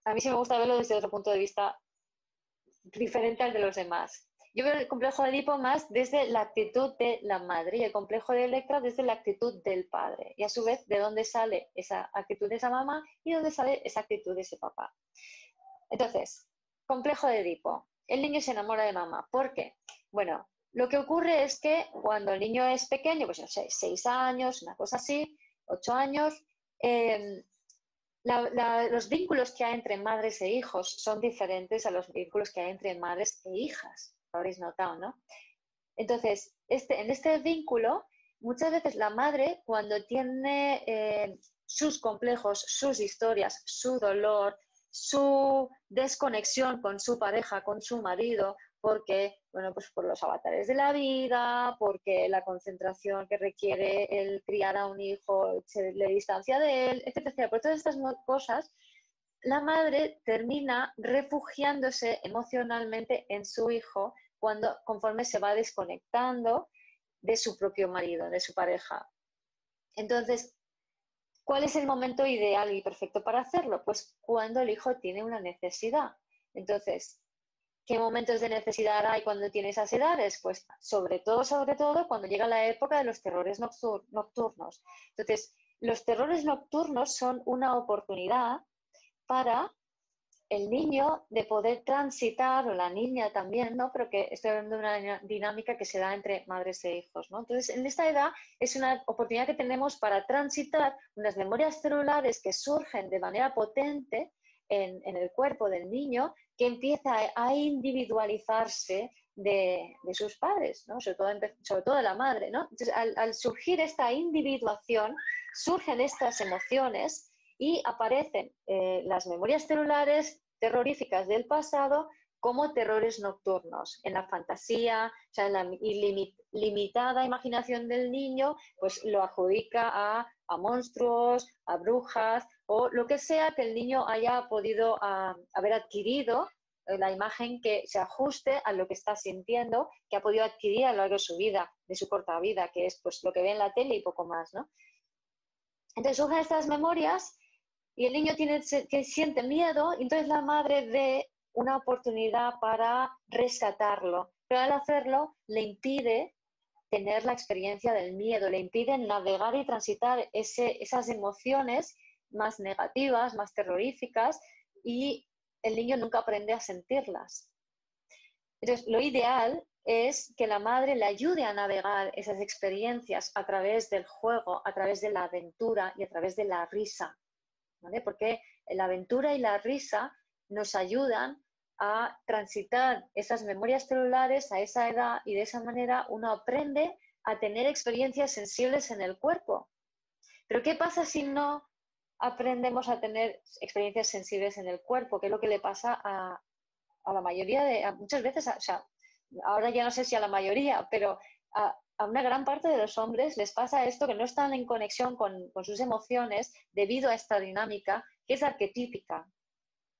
a mí sí me gusta verlo desde otro punto de vista diferente al de los demás. Yo veo el complejo de Edipo más desde la actitud de la madre y el complejo de Electra desde la actitud del padre. Y a su vez, de dónde sale esa actitud de esa mamá y de dónde sale esa actitud de ese papá. Entonces, complejo de Edipo. El niño se enamora de mamá. ¿Por qué? Bueno, lo que ocurre es que cuando el niño es pequeño, pues no sé, seis años, una cosa así, ocho años, em, los vínculos que hay entre madres e hijos son diferentes a los vínculos que hay entre madres e hijas habréis notado, ¿no? Entonces, este, en este vínculo, muchas veces la madre, cuando tiene eh, sus complejos, sus historias, su dolor, su desconexión con su pareja, con su marido, porque, bueno, pues por los avatares de la vida, porque la concentración que requiere el criar a un hijo se le distancia de él, etcétera. Por todas estas cosas, la madre termina refugiándose emocionalmente en su hijo cuando, conforme se va desconectando de su propio marido, de su pareja. Entonces, ¿cuál es el momento ideal y perfecto para hacerlo? Pues cuando el hijo tiene una necesidad. Entonces, ¿qué momentos de necesidad hay cuando tiene esas edades? Pues sobre todo, sobre todo, cuando llega la época de los terrores nocturnos. Entonces, los terrores nocturnos son una oportunidad para el niño de poder transitar, o la niña también, ¿no? Pero que estoy hablando de una dinámica que se da entre madres e hijos, ¿no? Entonces, en esta edad es una oportunidad que tenemos para transitar unas memorias celulares que surgen de manera potente en, el cuerpo del niño, que empieza a, individualizarse de, sus padres, ¿no? sobre, todo, sobre todo de la madre. ¿no? Entonces, al surgir esta individuación, surgen estas emociones y aparecen eh, las memorias celulares terroríficas del pasado como terrores nocturnos. En la fantasía, o sea, en la limitada imaginación del niño, pues lo adjudica a, monstruos, a brujas o lo que sea que el niño haya podido haber adquirido eh, la imagen que se ajuste a lo que está sintiendo, que ha podido adquirir a lo largo de su vida, de su corta vida, que es pues lo que ve en la tele y poco más, ¿no? Entonces surgen estas memorias y el niño tiene, que siente miedo, entonces la madre ve una oportunidad para rescatarlo, pero al hacerlo le impide tener la experiencia del miedo, le impide navegar y transitar esas emociones más negativas, más terroríficas, y el niño nunca aprende a sentirlas. Entonces, lo ideal es que la madre le ayude a navegar esas experiencias a través del juego, a través de la aventura y a través de la risa. Porque la aventura y la risa nos ayudan a transitar esas memorias celulares a esa edad y de esa manera uno aprende a tener experiencias sensibles en el cuerpo. Pero ¿qué pasa si no aprendemos a tener experiencias sensibles en el cuerpo? ¿Qué es lo que le pasa a, la mayoría de, muchas veces, o sea, ahora ya no sé si a la mayoría, pero a, a una gran parte de los hombres les pasa esto, que no están en conexión con, sus emociones debido a esta dinámica que es arquetípica.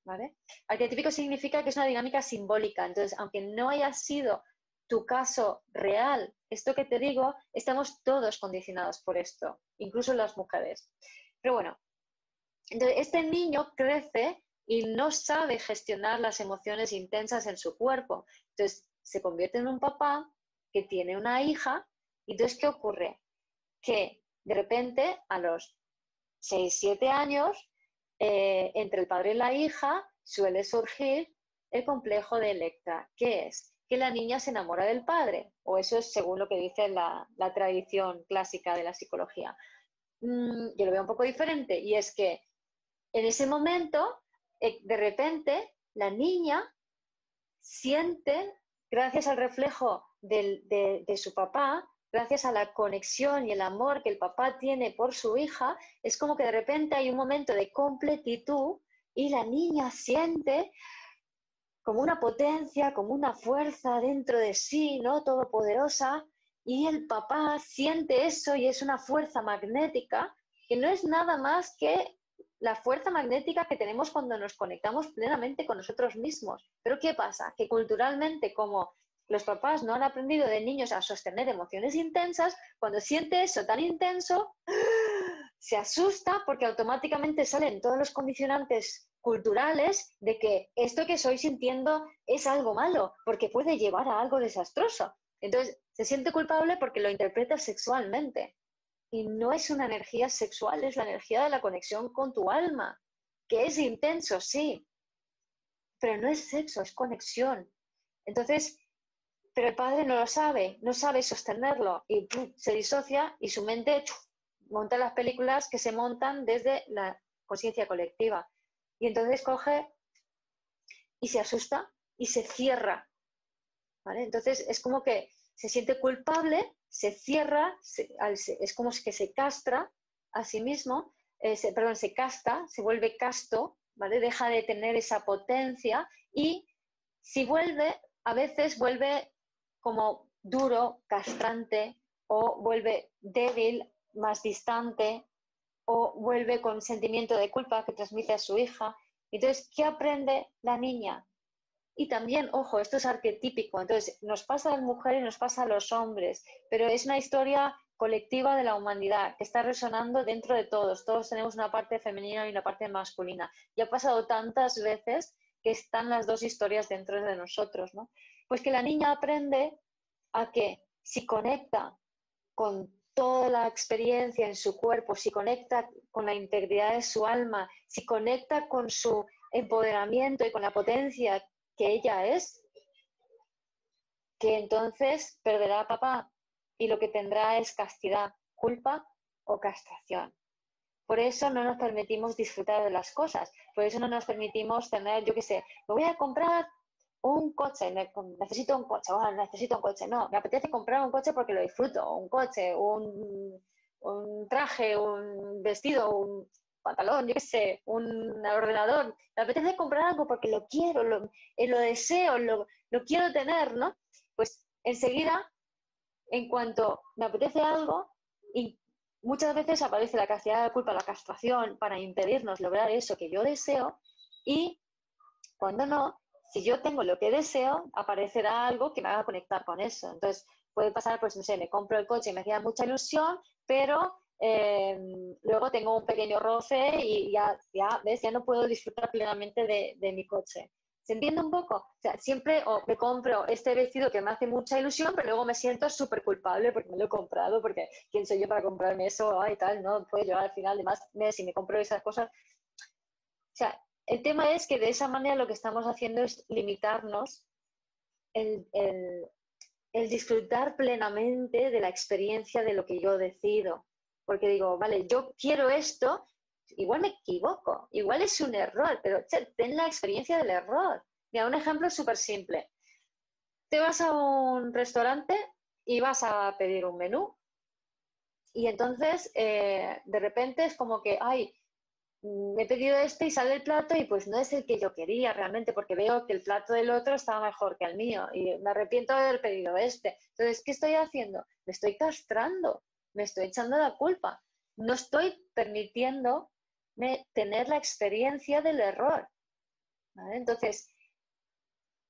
¿vale? Arquetípico significa que es una dinámica simbólica. Entonces, aunque no haya sido tu caso real, esto que te digo, estamos todos condicionados por esto, incluso las mujeres. Pero bueno, este niño crece y no sabe gestionar las emociones intensas en su cuerpo. Entonces, se convierte en un papá que tiene una hija, y entonces, ¿qué ocurre? Que de repente a los 6, 7 años, eh, entre el padre y la hija, suele surgir el complejo de Electra. ¿Qué es? Que la niña se enamora del padre, o eso es según lo que dice la, tradición clásica de la psicología. Mm, yo lo veo un poco diferente, y es que en ese momento, eh, de repente, la niña siente, gracias al reflejo de, su papá, gracias a la conexión y el amor que el papá tiene por su hija, es como que de repente hay un momento de completitud y la niña siente como una potencia, como una fuerza dentro de sí, ¿no? Todopoderosa, y el papá siente eso y es una fuerza magnética que no es nada más que la fuerza magnética que tenemos cuando nos conectamos plenamente con nosotros mismos. Pero ¿qué pasa? Que culturalmente, como los papás no han aprendido de niños a sostener emociones intensas, cuando siente eso tan intenso, se asusta porque automáticamente salen todos los condicionantes culturales de que esto que estoy sintiendo es algo malo, porque puede llevar a algo desastroso. Entonces, se siente culpable porque lo interpreta sexualmente. Y no es una energía sexual, es la energía de la conexión con tu alma, que es intenso, sí, pero no es sexo, es conexión. Entonces, pero el padre no lo sabe, no sabe sostenerlo y se disocia y su mente monta las películas que se montan desde la conciencia colectiva. Y entonces coge y se asusta y se cierra. Entonces es como que se siente culpable, se cierra, es como que se castra a sí mismo, eh, perdón, se casta, se vuelve casto ¿vale? Deja de tener esa potencia y si vuelve, a veces vuelve como duro, castrante o vuelve débil, más distante o vuelve con sentimiento de culpa que transmite a su hija. Entonces, ¿qué aprende la niña? Y también, ojo, esto es arquetípico, entonces nos pasa a las mujeres y nos pasa a los hombres, pero es una historia colectiva de la humanidad que está resonando dentro de todos. Todos tenemos una parte femenina y una parte masculina. Y ha pasado tantas veces que están las dos historias dentro de nosotros, ¿no? Pues que la niña aprende a que si conecta con toda la experiencia en su cuerpo, si conecta con la integridad de su alma, si conecta con su empoderamiento y con la potencia que ella es, que entonces perderá a papá y lo que tendrá es castidad, culpa o castración. Por eso no nos permitimos disfrutar de las cosas, por eso no nos permitimos tener, yo qué sé, me voy a comprar un coche, necesito un coche, necesito un coche. No, me apetece comprar un coche porque lo disfruto, un coche, un, traje, un vestido, un pantalón, yo qué sé, un ordenador. Me apetece comprar algo porque lo quiero, lo, eh, lo deseo, lo, lo quiero tener, ¿no? Pues enseguida, en cuanto me apetece algo, y muchas veces aparece la castidad de culpa, la castración, para impedirnos lograr eso que yo deseo, y cuando no, si yo tengo lo que deseo, aparecerá algo que me haga conectar con eso. Entonces, puede pasar, pues no sé, me compro el coche y me queda mucha ilusión, pero eh, luego tengo un pequeño roce y ya, ya, ¿ves? ya no puedo disfrutar plenamente de, mi coche. ¿Se entiende un poco? O sea, siempre me compro este vestido que me hace mucha ilusión, pero luego me siento súper culpable porque me lo he comprado, porque ¿quién soy yo para comprarme eso? y tal, ¿no? Puedo llegar al final de más mes y me compro esas cosas. O sea, el tema es que de esa manera lo que estamos haciendo es limitarnos el, disfrutar plenamente de la experiencia de lo que yo decido. Porque digo, vale, yo quiero esto, igual me equivoco, igual es un error, pero ten la experiencia del error. Mira, un ejemplo súper simple. Te vas a un restaurante y vas a pedir un menú. Y entonces, eh, de repente es como que, ay, Mm, he pedido este y sale el plato y pues no es el que yo quería realmente porque veo que el plato del otro estaba mejor que el mío y me arrepiento de haber pedido este. Entonces, ¿qué estoy haciendo? Me estoy castrando, me estoy echando la culpa. No estoy permitiendo tener la experiencia del error. Entonces,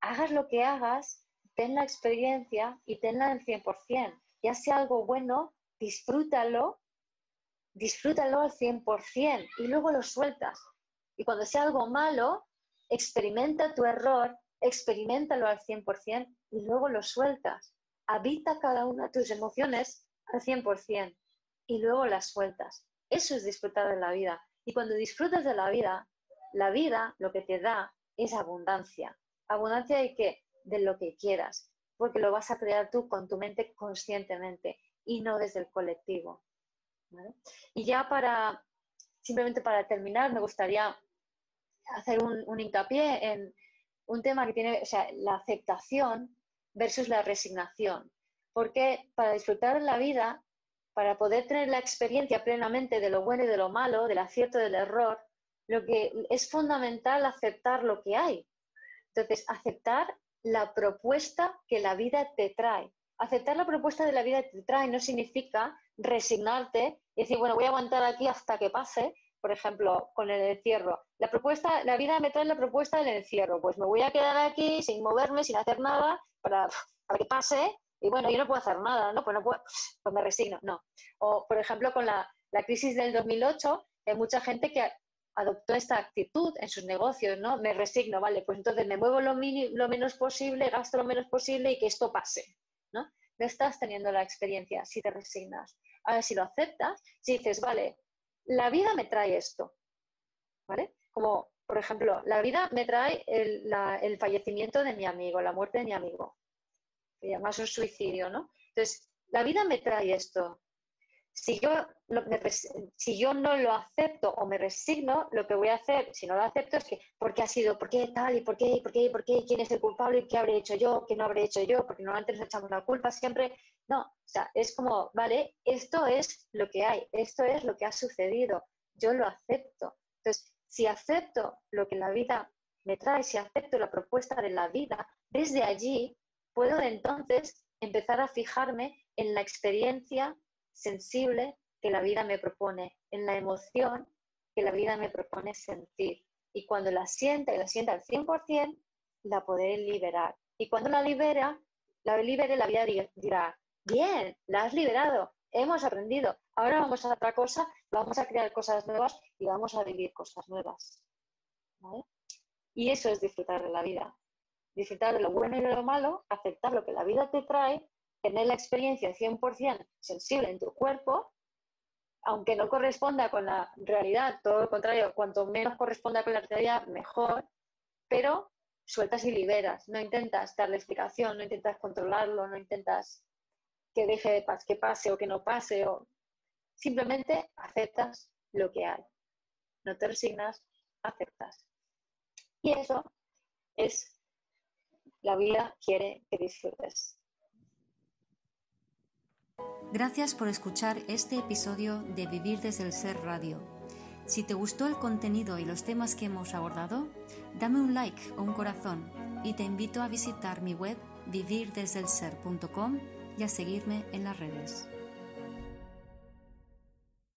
hagas lo que hagas, ten la experiencia y tenla al 100%. Ya sea algo bueno, disfrútalo disfrútalo al 100% y luego lo sueltas. Y cuando sea algo malo, experimenta tu error, experimentalo al 100% y luego lo sueltas. Habita cada una de tus emociones al 100% y luego las sueltas. Eso es disfrutar de la vida. Y cuando disfrutas de la vida, la vida lo que te da es abundancia. Abundancia de que de lo que quieras, porque lo vas a crear tú con tu mente conscientemente y no desde el colectivo. Y ya para, simplemente para terminar, me gustaría hacer un, hincapié en un tema que tiene, o sea, la aceptación versus la resignación. Porque para disfrutar la vida, para poder tener la experiencia plenamente de lo bueno y de lo malo, del acierto y del error, lo que es fundamental aceptar lo que hay. Entonces, aceptar la propuesta que la vida te trae. Aceptar la propuesta de la vida te trae no significa resignarte y decir, bueno, voy a aguantar aquí hasta que pase, por ejemplo, con el encierro. La propuesta, la vida me trae la propuesta del encierro, pues me voy a quedar aquí sin moverme, sin hacer nada, para, que pase, y bueno, yo no puedo hacer nada, ¿no? Pues, no puedo, pues me resigno, no. O, por ejemplo, con la, crisis del 2008, hay mucha gente que adoptó esta actitud en sus negocios, ¿no? Me resigno, vale, pues entonces me muevo lo, lo menos posible, gasto lo menos posible y que esto pase. No estás teniendo la experiencia si te resignas. Ahora, si lo aceptas, si dices, vale, la vida me trae esto, ¿vale? Como, por ejemplo, la vida me trae el, fallecimiento de mi amigo, la muerte de mi amigo. Se llama un suicidio, ¿no? Entonces, la vida me trae esto. Si yo, si yo no lo acepto o me resigno, lo que voy a hacer, si no lo acepto, es que, ¿por qué ha sido? ¿Por qué tal? ¿Y por qué? ¿Por qué? ¿Por qué? ¿Quién es el culpable? ¿Qué habré hecho yo? ¿Qué no habré hecho yo? Porque normalmente nos echamos la culpa siempre. No, o sea, es como, vale, esto es lo que hay, esto es lo que ha sucedido, yo lo acepto. Entonces, Si acepto lo que la vida me trae, si acepto la propuesta de la vida, desde allí puedo entonces empezar a fijarme en la experiencia sensible que la vida me propone, en la emoción que la vida me propone sentir. Y cuando la sienta y la sienta al 100%, la podré liberar. Y cuando la libera, la libere, la vida dirá, bien, la has liberado, hemos aprendido, ahora vamos a otra cosa, vamos a crear cosas nuevas y vamos a vivir cosas nuevas. Y eso es disfrutar de la vida. Disfrutar de lo bueno y de lo malo, aceptar lo que la vida te trae, tener la experiencia 100% sensible en tu cuerpo, aunque no corresponda con la realidad, todo lo contrario, cuanto menos corresponda con la realidad, mejor, pero sueltas y liberas, no intentas darle explicación, no intentas controlarlo, no intentas que deje que pase o que no pase, o simplemente aceptas lo que hay. No te resignas, aceptas. Y eso es la vida quiere que disfrutes. Gracias por escuchar este episodio de Vivir desde el Ser Radio. Si te gustó el contenido y los temas que hemos abordado, dame un like o un corazón y te invito a visitar mi web vivirdesdelser.com y a seguirme en las redes.